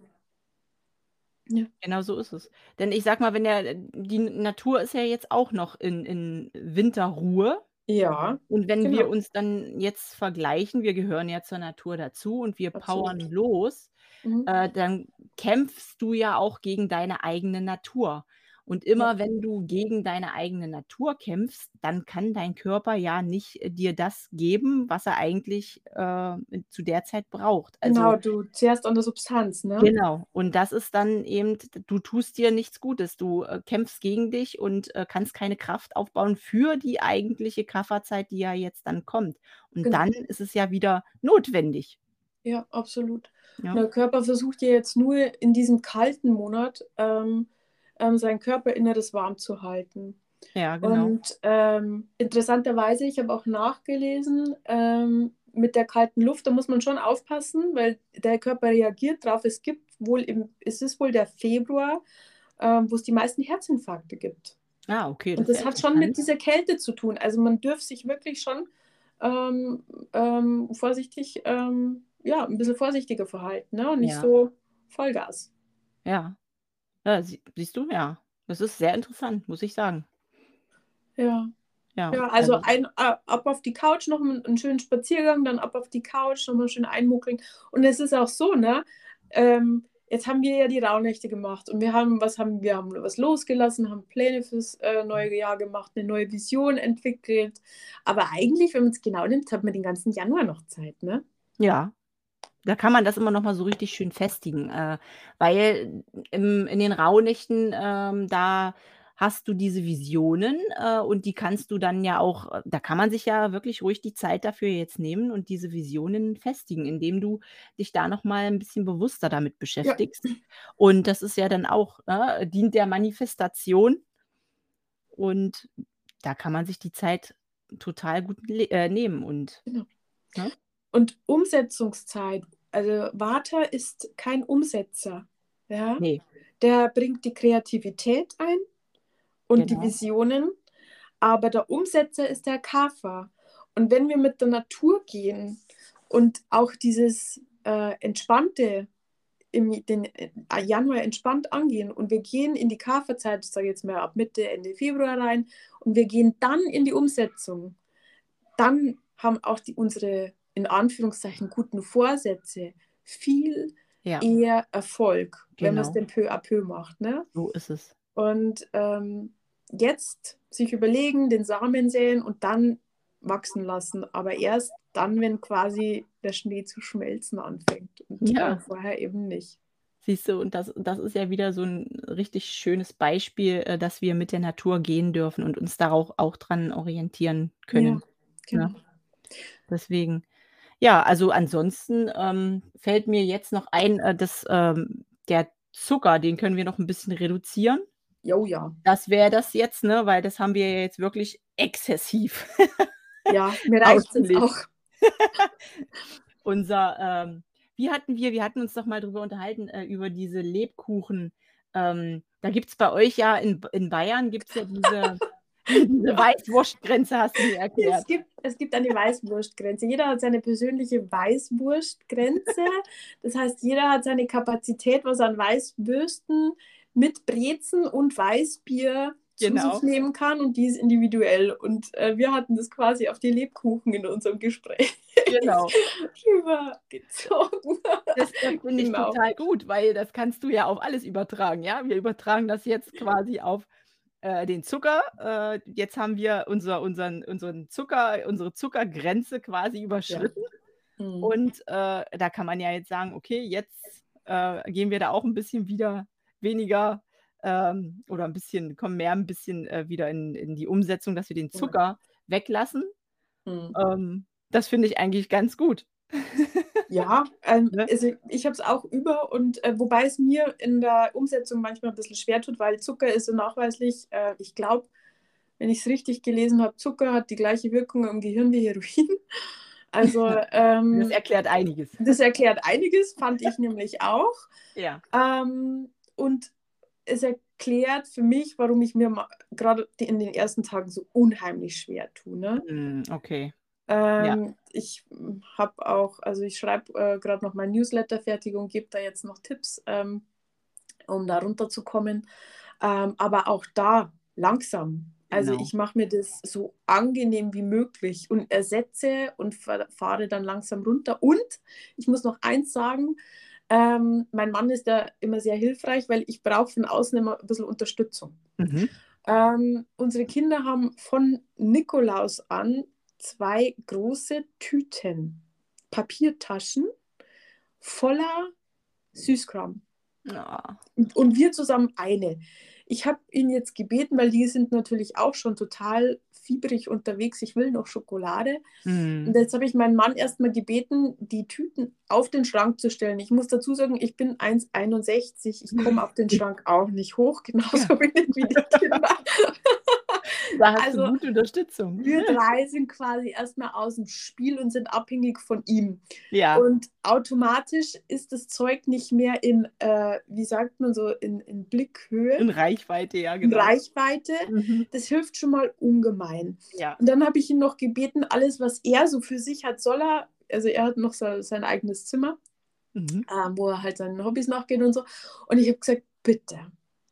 Ja. Genau so ist es. Denn ich sag mal, wenn der die Natur ist ja jetzt auch noch in in Winterruhe. Ja, Und wenn wir Genau. uns dann jetzt vergleichen, wir gehören ja zur Natur dazu und wir Absolut. powern los, mhm. äh, dann kämpfst du ja auch gegen deine eigene Natur. Und immer wenn du gegen deine eigene Natur kämpfst, dann kann dein Körper ja nicht äh, dir das geben, was er eigentlich äh, zu der Zeit braucht. Also genau, du zehrst an der Substanz, ne? Genau. Und das ist dann eben, du tust dir nichts Gutes. Du äh, kämpfst gegen dich und äh, kannst keine Kraft aufbauen für die eigentliche Kafferzeit, die ja jetzt dann kommt. Und Genau. dann ist es ja wieder notwendig. Ja, absolut. Ja. Der Körper versucht ja jetzt nur in diesem kalten Monat ähm, ähm, sein Körperinneres warm zu halten. Ja, genau. Und ähm, interessanterweise, ich habe auch nachgelesen, ähm, mit der kalten Luft, da muss man schon aufpassen, weil der Körper reagiert drauf. Es gibt wohl im, es ist wohl der Februar, ähm, wo es die meisten Herzinfarkte gibt. Ah, okay. Und das hat schon mit dieser Kälte zu tun. Also man dürfte sich wirklich schon ähm, ähm, vorsichtig, ähm, ja, ein bisschen vorsichtiger verhalten, ne? Und nicht Ja. so Vollgas. Ja. Ja sie, siehst du, ja. Das ist sehr interessant, muss ich sagen. Ja. Ja, Ja, also ein, äh, ab auf die Couch noch einen, einen schönen Spaziergang, dann ab auf die Couch, nochmal schön einmuckeln. Und es ist auch so, ne? Ähm, jetzt haben wir ja die Rauhnächte gemacht und wir haben, was haben wir, haben was losgelassen, haben Pläne fürs äh, neue Jahr gemacht, eine neue Vision entwickelt. Aber eigentlich, wenn man es genau nimmt, hat man den ganzen Januar noch Zeit, ne? Ja. Da kann man das immer noch mal so richtig schön festigen, äh, weil im in den Rauhnächten, ähm, da hast du diese Visionen, äh, und die kannst du dann ja auch äh, da kann man sich ja wirklich ruhig die Zeit dafür jetzt nehmen und diese Visionen festigen, indem du dich da noch mal 'n bisschen bewusster damit beschäftigst. Und das ist ja dann auch, ne, dient der Manifestation. Und da kann man sich die Zeit total gut äh, nehmen und Genau. ne? Und Umsetzungszeit. Also Vata ist kein Umsetzer. Ja? Ne. Der bringt die Kreativität ein und die Genau. Visionen, aber der Umsetzer ist der Kapha. Und wenn wir mit der Natur gehen und auch dieses äh, Entspannte im den äh, Januar entspannt angehen und wir gehen in die Kapha-Zeit, ich sage jetzt mal ab Mitte, Ende Februar rein und wir gehen dann in die Umsetzung, dann haben auch die, unsere in Anführungszeichen guten Vorsätze viel Ja, eher Erfolg, wenn man es Genau. denn peu à peu macht. Ne? so ist es. Und ähm, jetzt sich überlegen, den Samen säen und dann wachsen lassen. Aber erst dann, wenn quasi der Schnee zu schmelzen anfängt. Und Ja. äh, vorher eben nicht. Siehst du, und das das ist ja wieder so 'n richtig schönes Beispiel, äh, dass wir mit der Natur gehen dürfen und uns darauf auch dran orientieren können, Genau. ne? Deswegen. Ja, also ansonsten, ähm, fällt mir jetzt noch ein, äh, dass, ähm, der Zucker, den können wir noch 'n bisschen reduzieren. Jo, ja. Das wäre das jetzt, ne, weil das haben wir ja jetzt wirklich exzessiv Ja, mir reicht es auch. Unser, ähm wie hatten wir wir hatten uns doch mal drüber unterhalten, äh, über diese Lebkuchen. Ähm, da gibt's bei euch ja in in Bayern gibt's ja diese diese Weißwurstgrenze, hast du mir Es erklärt. gibt, es gibt eine Weißwurstgrenze. Jeder hat seine persönliche Weißwurstgrenze. Das heißt, jeder hat seine Kapazität, was er an Weißwürsten mit Brezen und Weißbier zu Genau. sich nehmen kann und die ist individuell. Und äh, wir hatten das quasi auf die Lebkuchen in unserem Gespräch Genau. rübergezogen. Das das finde ich Genau. total gut, weil das kannst du ja auf alles übertragen, ja? Wir übertragen das jetzt quasi auf, äh, den Zucker. Äh, jetzt haben wir unser unseren unseren Zucker unsere Zuckergrenze quasi Ja. überschritten. Mhm. Und, äh, da kann man ja jetzt sagen: „Okay, jetzt, äh, gehen wir da auch ein bisschen wieder weniger ähm, oder ein bisschen kommen mehr ein bisschen, äh, wieder in in die Umsetzung, dass wir den Ja. Zucker weglassen. Mhm. Ähm, das finde ich eigentlich ganz gut. Ja, ähm, Ne? also ich habe es auch über und äh, wobei es mir in der Umsetzung manchmal ein bisschen schwer tut, weil Zucker ist so nachweislich, äh, ich glaube, wenn ich es richtig gelesen habe, Zucker hat die gleiche Wirkung im Gehirn wie Heroin. Also Das ähm, erklärt einiges. das erklärt einiges, fand ich nämlich auch. Ja. Ähm, und es erklärt für mich, warum ich mir gerade in den ersten Tagen so unheimlich schwer tue. Ne? Mhm, okay. Ähm, Ich habe auch, also ich schreibe äh, gerade noch mein Newsletter fertig und gebe da jetzt noch Tipps, ähm, um da runterzukommen. Ähm, aber auch da langsam. Also Genau. ich mache mir das so angenehm wie möglich und ersetze und fa- fahre dann langsam runter. Und ich muss noch eins sagen, ähm, mein Mann ist da immer sehr hilfreich, weil ich brauche von außen immer ein bisschen Unterstützung. Mhm. Ähm, unsere Kinder haben von Nikolaus an zwei große Tüten, Papiertaschen voller Süßkram. Ja. Und, und wir zusammen eine. Ich habe ihn jetzt gebeten, weil die sind natürlich auch schon total fiebrig unterwegs. Ich will noch Schokolade. Mhm. Und jetzt habe ich meinen Mann erstmal gebeten, die Tüten auf den Schrank zu stellen. Ich muss dazu sagen, ich bin 1,61. Ich komme auf den Schrank auch nicht hoch, genauso wenig wie die Kinder. Da hast Also, du gute Unterstützung. Wir drei sind quasi erstmal aus dem Spiel und sind abhängig von ihm. Ja. Und automatisch ist das Zeug nicht mehr in, äh, wie sagt man so, in, in Blickhöhe, In Reichweite, ja, in genau. Reichweite. Mhm. Das hilft schon mal ungemein. Ja. Und dann habe ich ihn noch gebeten, alles, was er so für sich hat, soll er, also er hat noch so, sein eigenes Zimmer, Mhm. ähm, wo er halt seinen Hobbys nachgeht und so. Und ich habe gesagt, bitte,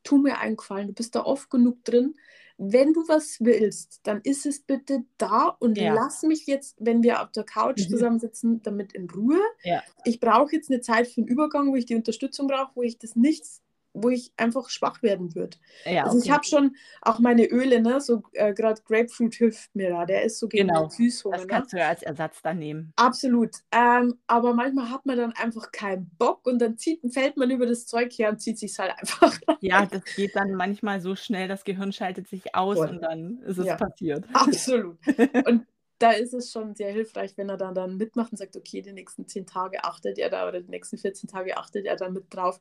tu mir einen Gefallen, du bist da oft genug drin. Wenn du was willst, dann ist es bitte da und Ja. lass mich jetzt, wenn wir auf der Couch Mhm. zusammensitzen, damit in Ruhe. Ja. Ich brauche jetzt eine Zeit für den Übergang, wo ich die Unterstützung brauche, wo ich das nichts, wo ich einfach schwach werden würde. Ja, Also ich okay. habe schon auch meine Öle, ne, so äh, gerade Grapefruit hilft mir da, der ist so gegen Genau. Süßhunger. Das Ne? kannst du ja als Ersatz dann nehmen. Absolut. Ähm, aber manchmal hat man dann einfach keinen Bock und dann zieht, fällt man über das Zeug her und zieht sich halt einfach. Ja, das geht dann manchmal so schnell, das Gehirn schaltet sich aus Voll. und dann ist es Ja. passiert. Absolut. Und da ist es schon sehr hilfreich, wenn er dann, dann mitmacht und sagt, okay, die nächsten 10 Tage achtet er da oder die nächsten 14 Tage achtet er dann mit drauf,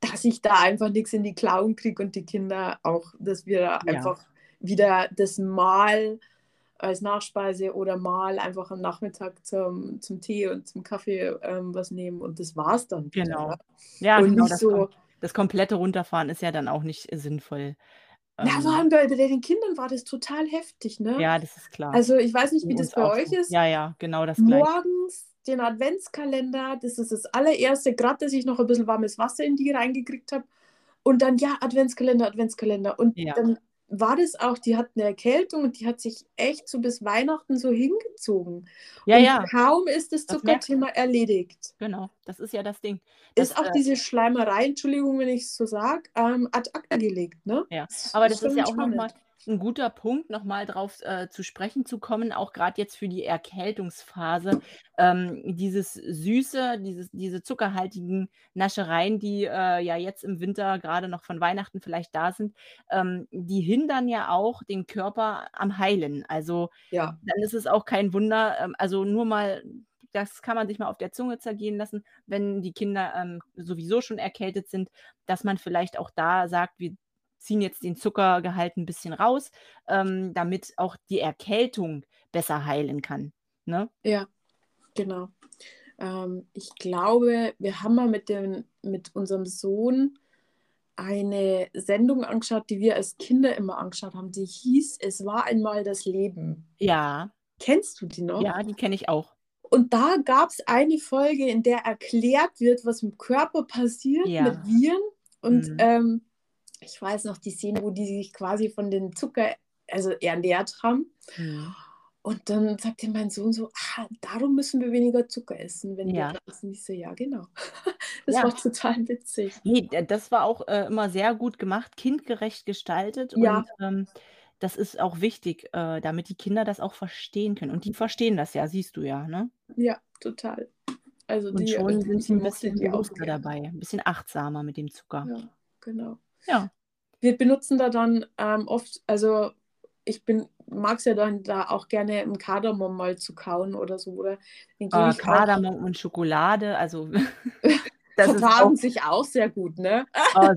dass ich da einfach nichts in die Klauen kriege und die Kinder auch, dass wir da Ja. einfach wieder das Mal als Nachspeise oder mal einfach am Nachmittag zum, zum Tee und zum Kaffee ähm, was nehmen und das war's dann. wieder, Genau. ne? Ja, und genau, nicht das, so, das komplette Runterfahren ist ja dann auch nicht sinnvoll. na, vor Ähm, allem bei, den Kindern war das total heftig, ne? ja, das ist klar. Also ich weiß nicht, wie das bei euch so. ist. Ja, ja, genau das Gleiche. Morgens den Adventskalender, das ist das allererste, gerade dass ich noch ein bisschen warmes Wasser in die reingekriegt habe. Und dann, ja, Adventskalender, Adventskalender. Und Ja. dann war das auch, die hat eine Erkältung und die hat sich echt so bis Weihnachten so hingezogen. Ja, und ja, kaum ist das das Zuckerthema erledigt. genau. Das ist ja das Ding. Das, Ist auch äh, diese Schleimerei, Entschuldigung, wenn ich es so sage, ähm, ad acta gelegt. Ne? Ja, Das aber das ist schon ja auch nochmal ein guter Punkt, nochmal drauf äh, zu sprechen zu kommen, auch gerade jetzt für die Erkältungsphase. Ähm, dieses Süße, dieses, diese zuckerhaltigen Naschereien, die äh, ja jetzt im Winter gerade noch von Weihnachten vielleicht da sind, ähm, die hindern ja auch den Körper am Heilen. Also Ja, dann ist es auch kein Wunder, ähm, also nur mal, das kann man sich mal auf der Zunge zergehen lassen, wenn die Kinder ähm, sowieso schon erkältet sind, dass man vielleicht auch da sagt, wir ziehen jetzt den Zuckergehalt ein bisschen raus, ähm, damit auch die Erkältung besser heilen kann. Ne? ja, genau. Ähm, ich glaube, wir haben mal mit, dem, mit unserem Sohn eine Sendung angeschaut, die wir als Kinder immer angeschaut haben. Die hieß Es war einmal das Leben. Ja, Kennst du die noch? ja, die kenne ich auch. Und da gab es eine Folge, in der erklärt wird, was im Körper passiert Ja. mit Viren. Und Mhm. ähm, ich weiß noch die Szene, wo die sich quasi von den Zucker also ernährt haben. Mhm. Und dann sagte mein Sohn so, ah, darum müssen wir weniger Zucker essen, wenn Ja. wir essen. Ich so, ja, genau. Das Ja. war total witzig. Nee, das war auch, äh, immer sehr gut gemacht, kindgerecht gestaltet Ja. und, ähm, das ist auch wichtig, äh, damit die Kinder das auch verstehen können. Und die verstehen das ja, siehst du ja, ne? Ja, total. Also Und die, schon sind sie 'n mochte bisschen die bewusster dabei, 'n bisschen achtsamer mit dem Zucker. Ja, genau. Ja. Wir benutzen da dann, ähm, oft also ich bin mag's ja dann da auch gerne 'n Kardamom mal zu kauen oder so, oder Äh, ich auch Kardamom und Schokolade, also das ist auch vertragen sich auch sehr gut, ne? Oh,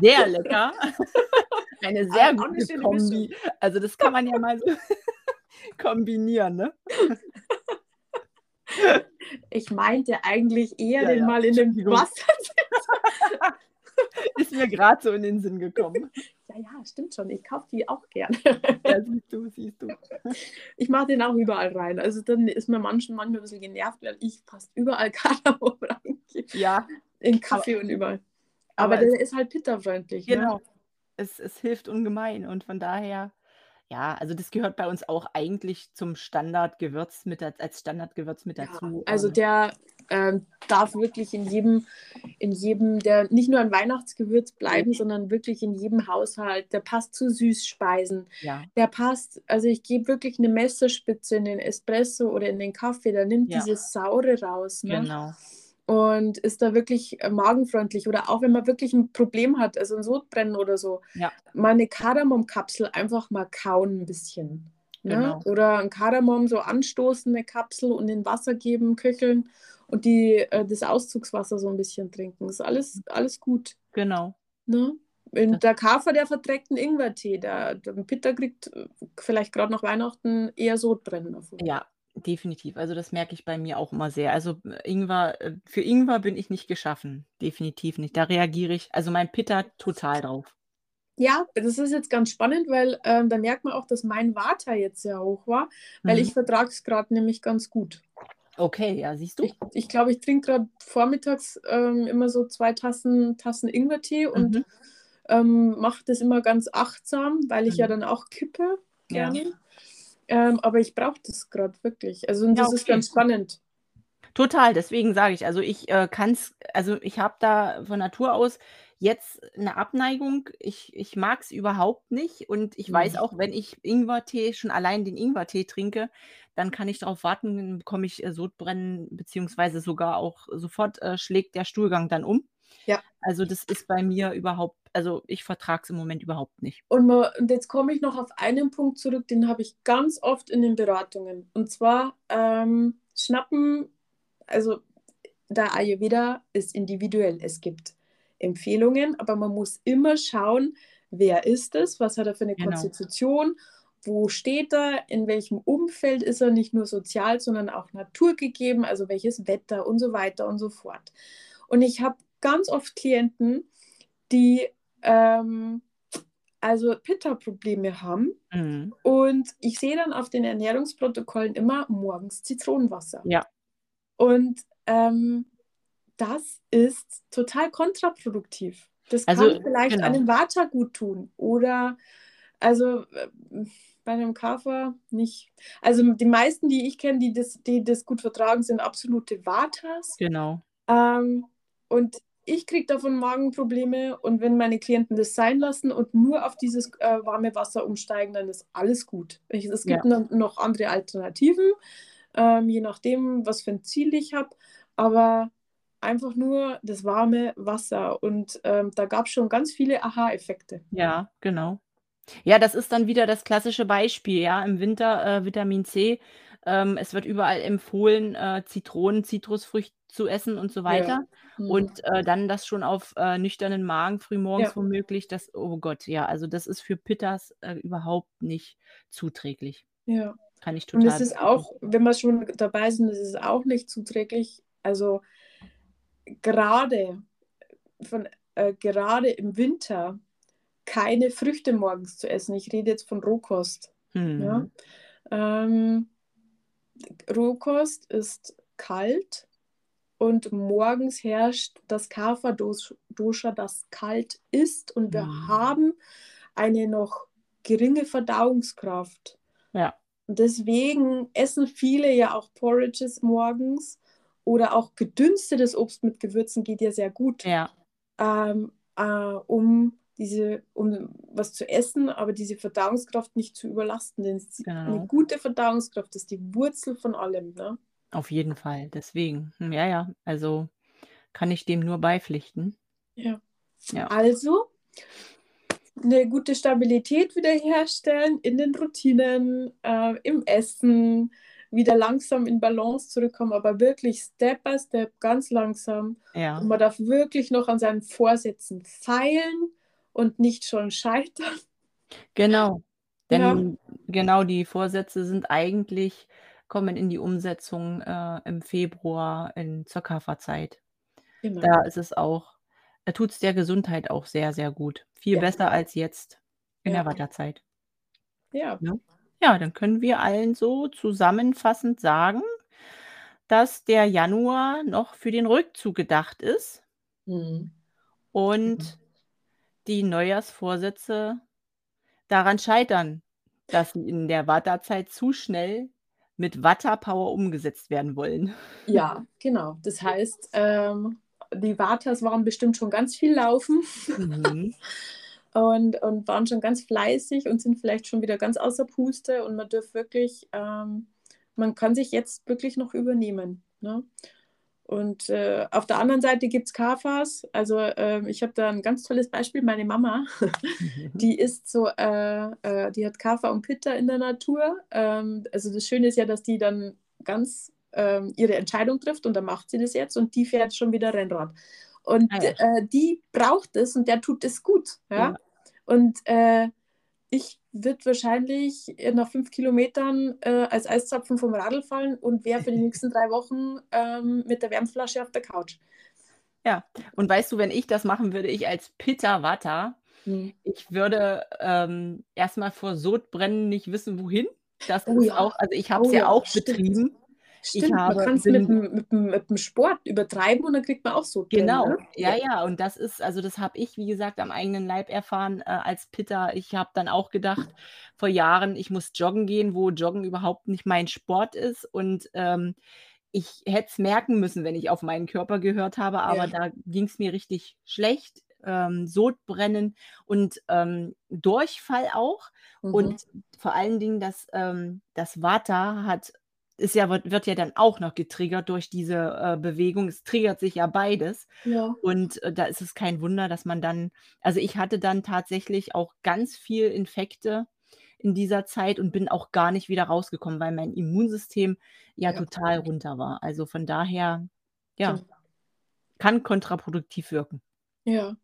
sehr lecker. Eine Ah, sehr 'ne gute Mischung. Kombi. Also, das kann man ja mal so kombinieren, ne? Ich meinte eigentlich eher Ja, den ja, mal in dem. Wasser mir grad so in den Sinn gekommen. Ja, ja, stimmt schon. Ich kaufe die auch gern. Ja, siehst du, siehst du. Ich mache den auch überall rein. Also, dann ist man manchen manchmal 'n bisschen genervt, weil ich fast überall Kardamom reingebe. Ja. In Aber Kaffee und überall. Aber aber der ist halt pitta-freundlich, ne? Genau. Es es hilft ungemein und von daher ja, also das gehört bei uns auch eigentlich zum Standardgewürz mit als Standardgewürz mit Ja, dazu, also ähm der, ähm, darf wirklich in jedem in jedem der nicht nur ein Weihnachtsgewürz bleiben, Ne. sondern wirklich in jedem Haushalt. Der passt zu Süßspeisen. Ja. Der passt also ich gebe wirklich 'ne Messerspitze in den Espresso oder in den Kaffee, der nimmt Ja. dieses Saure raus, ne? Genau. Und ist da wirklich, äh, magenfreundlich. Oder auch wenn man wirklich 'n Problem hat, also 'n Sodbrennen oder so, Ja. mal 'ne Kardamomkapsel einfach mal kauen 'n bisschen, ne? Genau. Oder 'n Kardamom so anstoßen, 'ne Kapsel und in Wasser geben, köcheln und die äh, das Auszugswasser so 'n bisschen trinken. Ist alles alles gut, Genau. ne? Und der Kafer, der verträgt 'n Ingwertee. Der der Pitta kriegt, äh, vielleicht grad nach Weihnachten eher Sodbrennen davon. Ja, definitiv. Also, das merke ich bei mir auch immer sehr. Also, äh, Ingwer äh, für Ingwer bin ich nicht geschaffen, definitiv nicht. Da reagiere ich also mein Pitta total drauf. Ja, das ist jetzt ganz spannend, weil, ähm, da merkt man auch, dass mein Vata jetzt sehr hoch war, weil Mhm. ich vertrage es grad nämlich ganz gut. Okay, ja, siehst du? Ich ich glaube, ich trinke grad vormittags, ähm, immer so 2 Tassen Tassen Ingwertee und, Mhm. ähm, mache das immer ganz achtsam, weil ich ja Mhm. dann auch kippe Ja. gerne. Ähm, aber ich brauche das grad wirklich. Also und Ja, das ist okay. ganz spannend. Total, deswegen sage ich, also ich, äh, kann's also ich habe da von Natur aus jetzt 'ne Abneigung. Ich ich mag's überhaupt nicht und ich weiß Mhm. auch, wenn ich Ingwertee schon allein den Ingwertee trinke, dann kann ich drauf warten, dann bekomme ich, äh, Sodbrennen beziehungsweise sogar auch sofort, äh, schlägt der Stuhlgang dann um. Ja. Also, das ist bei mir überhaupt also ich vertrage es im Moment überhaupt nicht. Und ma und jetzt komme ich noch auf einen Punkt zurück, den habe ich ganz oft in den Beratungen. Und zwar, ähm, schnappen also der Ayurveda ist individuell. Es gibt Empfehlungen, aber man muss immer schauen, wer ist es, was hat er für 'ne Genau. Konstitution, wo steht er, in welchem Umfeld ist er, nicht nur sozial, sondern auch naturgegeben, also welches Wetter und so weiter und so fort. Und ich habe ganz oft Klienten, die, ähm, also Pitta-Probleme haben Mhm. und ich sehe dann auf den Ernährungsprotokollen immer morgens Zitronenwasser. Ja. Und, ähm, das ist total kontraproduktiv. Das Also kann vielleicht genau. einem Vata guttun oder also, ähm, bei 'nem Kapha nicht. Also die meisten, die ich kenne, die das die das gut vertragen, sind absolute Vatas. Genau. Ähm, und ich kriege davon Magenprobleme und wenn meine Klienten das sein lassen und nur auf dieses, äh, warme Wasser umsteigen, dann ist alles gut. Es gibt Ja. no noch andere Alternativen, ähm, je nachdem, was für 'n Ziel ich habe, aber einfach nur das warme Wasser und, ähm, da gab's schon ganz viele Aha-Effekte. Ja, genau. Ja, das ist dann wieder das klassische Beispiel, ja, im Winter, äh, Vitamin C. Ähm, es wird überall empfohlen, äh, Zitronen, Zitrusfrüchte zu essen und so Ja. weiter. Mhm. Und, äh, dann das schon auf, äh, nüchternen Magen frühmorgens Ja. womöglich, das oh Gott, ja, also das ist für Pittas, äh, überhaupt nicht zuträglich. Ja. Kann ich Und total es ist auch wenn wir schon dabei sind, es ist auch nicht zuträglich. Also gerade von äh, gerade im Winter keine Früchte morgens zu essen. Ich rede jetzt von Rohkost, ja? Mhm. Ähm, Rohkost ist kalt und morgens herrscht das Kapha-Dos Dosha, das kalt ist und wir Mhm. haben eine noch geringe Verdauungskraft. Ja. Deswegen essen viele ja auch Porridges morgens oder auch gedünstetes Obst mit Gewürzen geht ja sehr gut, Ja. ähm, äh, um diese um was zu essen, aber diese Verdauungskraft nicht zu überlasten, denn Genau. gute Verdauungskraft ist die Wurzel von allem, ne? Auf jeden Fall, deswegen. Hm, ja, ja, also kann ich dem nur beipflichten. Ja. Ja. Also eine gute Stabilität wiederherstellen in den Routinen, äh, im Essen, wieder langsam in Balance zurückkommen, aber wirklich Step by Step, ganz langsam. Ja. Und man darf wirklich noch an seinen Vorsätzen feilen und nicht schon scheitern. Genau. Denn Ja. genau die Vorsätze sind eigentlich kommen in die Umsetzung, äh, im Februar in zur Kaferzeit. Genau. Da ist es auch da tut's der Gesundheit auch sehr, sehr gut. Viel Ja. besser als jetzt in der Ja. Wartezeit. Ja. Ja, dann können wir allen so zusammenfassend sagen, dass der Januar noch für den Rückzug gedacht ist Mhm. und die Neujahrsvorsätze daran scheitern, dass sie in der Wartezeit zu schnell mit Watter-Power umgesetzt werden wollen. Ja, genau. Das heißt, ähm, die Vatas waren bestimmt schon ganz viel laufen Mhm. und, und waren schon ganz fleißig und sind vielleicht schon wieder ganz außer Puste und man darf wirklich, ähm, man kann sich jetzt wirklich noch übernehmen. Ne? Und äh, auf der anderen Seite gibt es KFAs. Also ähm, ich habe da ein ganz tolles Beispiel. Meine Mama, die ist so, äh, äh, die hat Kafer und Pitta in der Natur. Ähm, also das Schöne ist ja, dass die dann ganz ähm, ihre Entscheidung trifft und dann macht sie das jetzt und die fährt schon wieder Rennrad. Und Ah ja. äh, die braucht es und der tut es gut. Ja? Ja. Und äh, ich würde wahrscheinlich nach fünf Kilometern äh, als Eiszapfen vom Radl fallen und wäre für die nächsten drei Wochen ähm, mit der Wärmflasche auf der Couch. Ja, und weißt du, wenn ich das machen würde, ich als Pitta-Watter, ich würde, ähm, erst mal vor Sodbrennen nicht wissen, wohin. Das Oh ist ja. auch also ich habe Oh es ja ja, auch stimmt. betrieben. Stimmt, man habe kann es mit, mit, mit dem Sport übertreiben und dann kriegt man auch so Genau, Ne? ja, ja, und das ist also das habe ich, wie gesagt, am eigenen Leib erfahren, äh, als Pitta. Ich habe dann auch gedacht vor Jahren, ich muss joggen gehen, wo Joggen überhaupt nicht mein Sport ist und, ähm, ich hätte es merken müssen, wenn ich auf meinen Körper gehört habe, aber Ja. da ging es mir richtig schlecht, ähm, Sodbrennen und, ähm, Durchfall auch Mhm. und vor allen Dingen das, ähm das Vata hat ist ja wird wird ja dann auch noch getriggert durch diese, äh, Bewegung. Es triggert sich ja beides. ja. Und, äh, da ist es kein Wunder, dass man dann also, ich hatte dann tatsächlich auch ganz viel Infekte in dieser Zeit und bin auch gar nicht wieder rausgekommen, weil mein Immunsystem ja Ja. total runter war. Also, von daher, ja, Genau. kann kontraproduktiv wirken. Ja.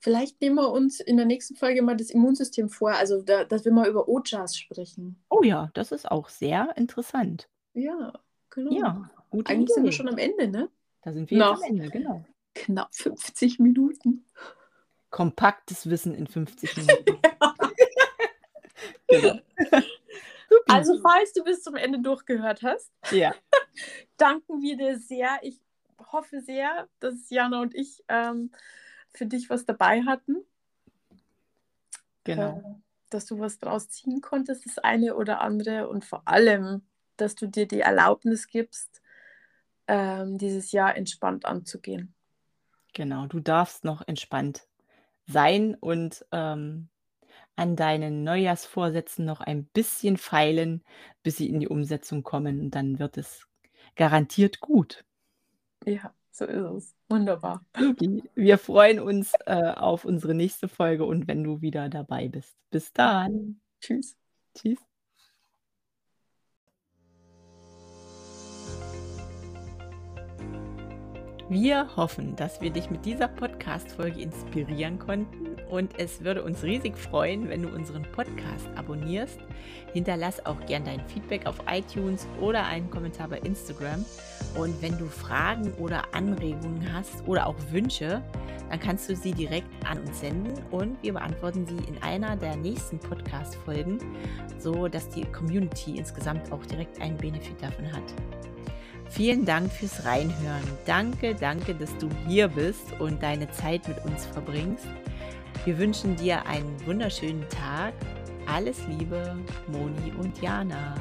Vielleicht nehmen wir uns in der nächsten Folge mal das Immunsystem vor, also da, dass wir mal über Ojas sprechen. Oh ja, das ist auch sehr interessant. Ja, genau. Ja, gute Eigentlich sind wir Idee. schon am Ende, ne? Da sind wir jetzt Nach am Ende, genau. knapp 50 Minuten. Kompaktes Wissen in 50 Minuten. Genau. Also, falls du bis zum Ende durchgehört hast, Ja, danken wir dir sehr. Ich hoffe sehr, dass Jana und ich ähm, für dich was dabei hatten. genau. Äh, dass du was draus ziehen konntest, das eine oder andere. Und vor allem, dass du dir die Erlaubnis gibst, ähm, dieses Jahr entspannt anzugehen. Genau, du darfst noch entspannt sein und, ähm, an deinen Neujahrsvorsätzen noch ein bisschen feilen, bis sie in die Umsetzung kommen und dann wird es garantiert gut. Ja, so ist es. Wunderbar. Wir freuen uns, äh, auf unsere nächste Folge und wenn du wieder dabei bist. Bis dann. Tschüss. Tschüss. Wir hoffen, dass wir dich mit dieser Podcast-Folge inspirieren konnten und es würde uns riesig freuen, wenn du unseren Podcast abonnierst. Hinterlass auch gern dein Feedback auf iTunes oder einen Kommentar bei Instagram. Und wenn du Fragen oder Anregungen hast oder auch Wünsche, dann kannst du sie direkt an uns senden und wir beantworten sie in einer der nächsten Podcast-Folgen, so dass die Community insgesamt auch direkt einen Benefit davon hat. Vielen Dank fürs Reinhören. Danke, danke, dass du hier bist und deine Zeit mit uns verbringst. Wir wünschen dir einen wunderschönen Tag. Alles Liebe, Moni und Jana.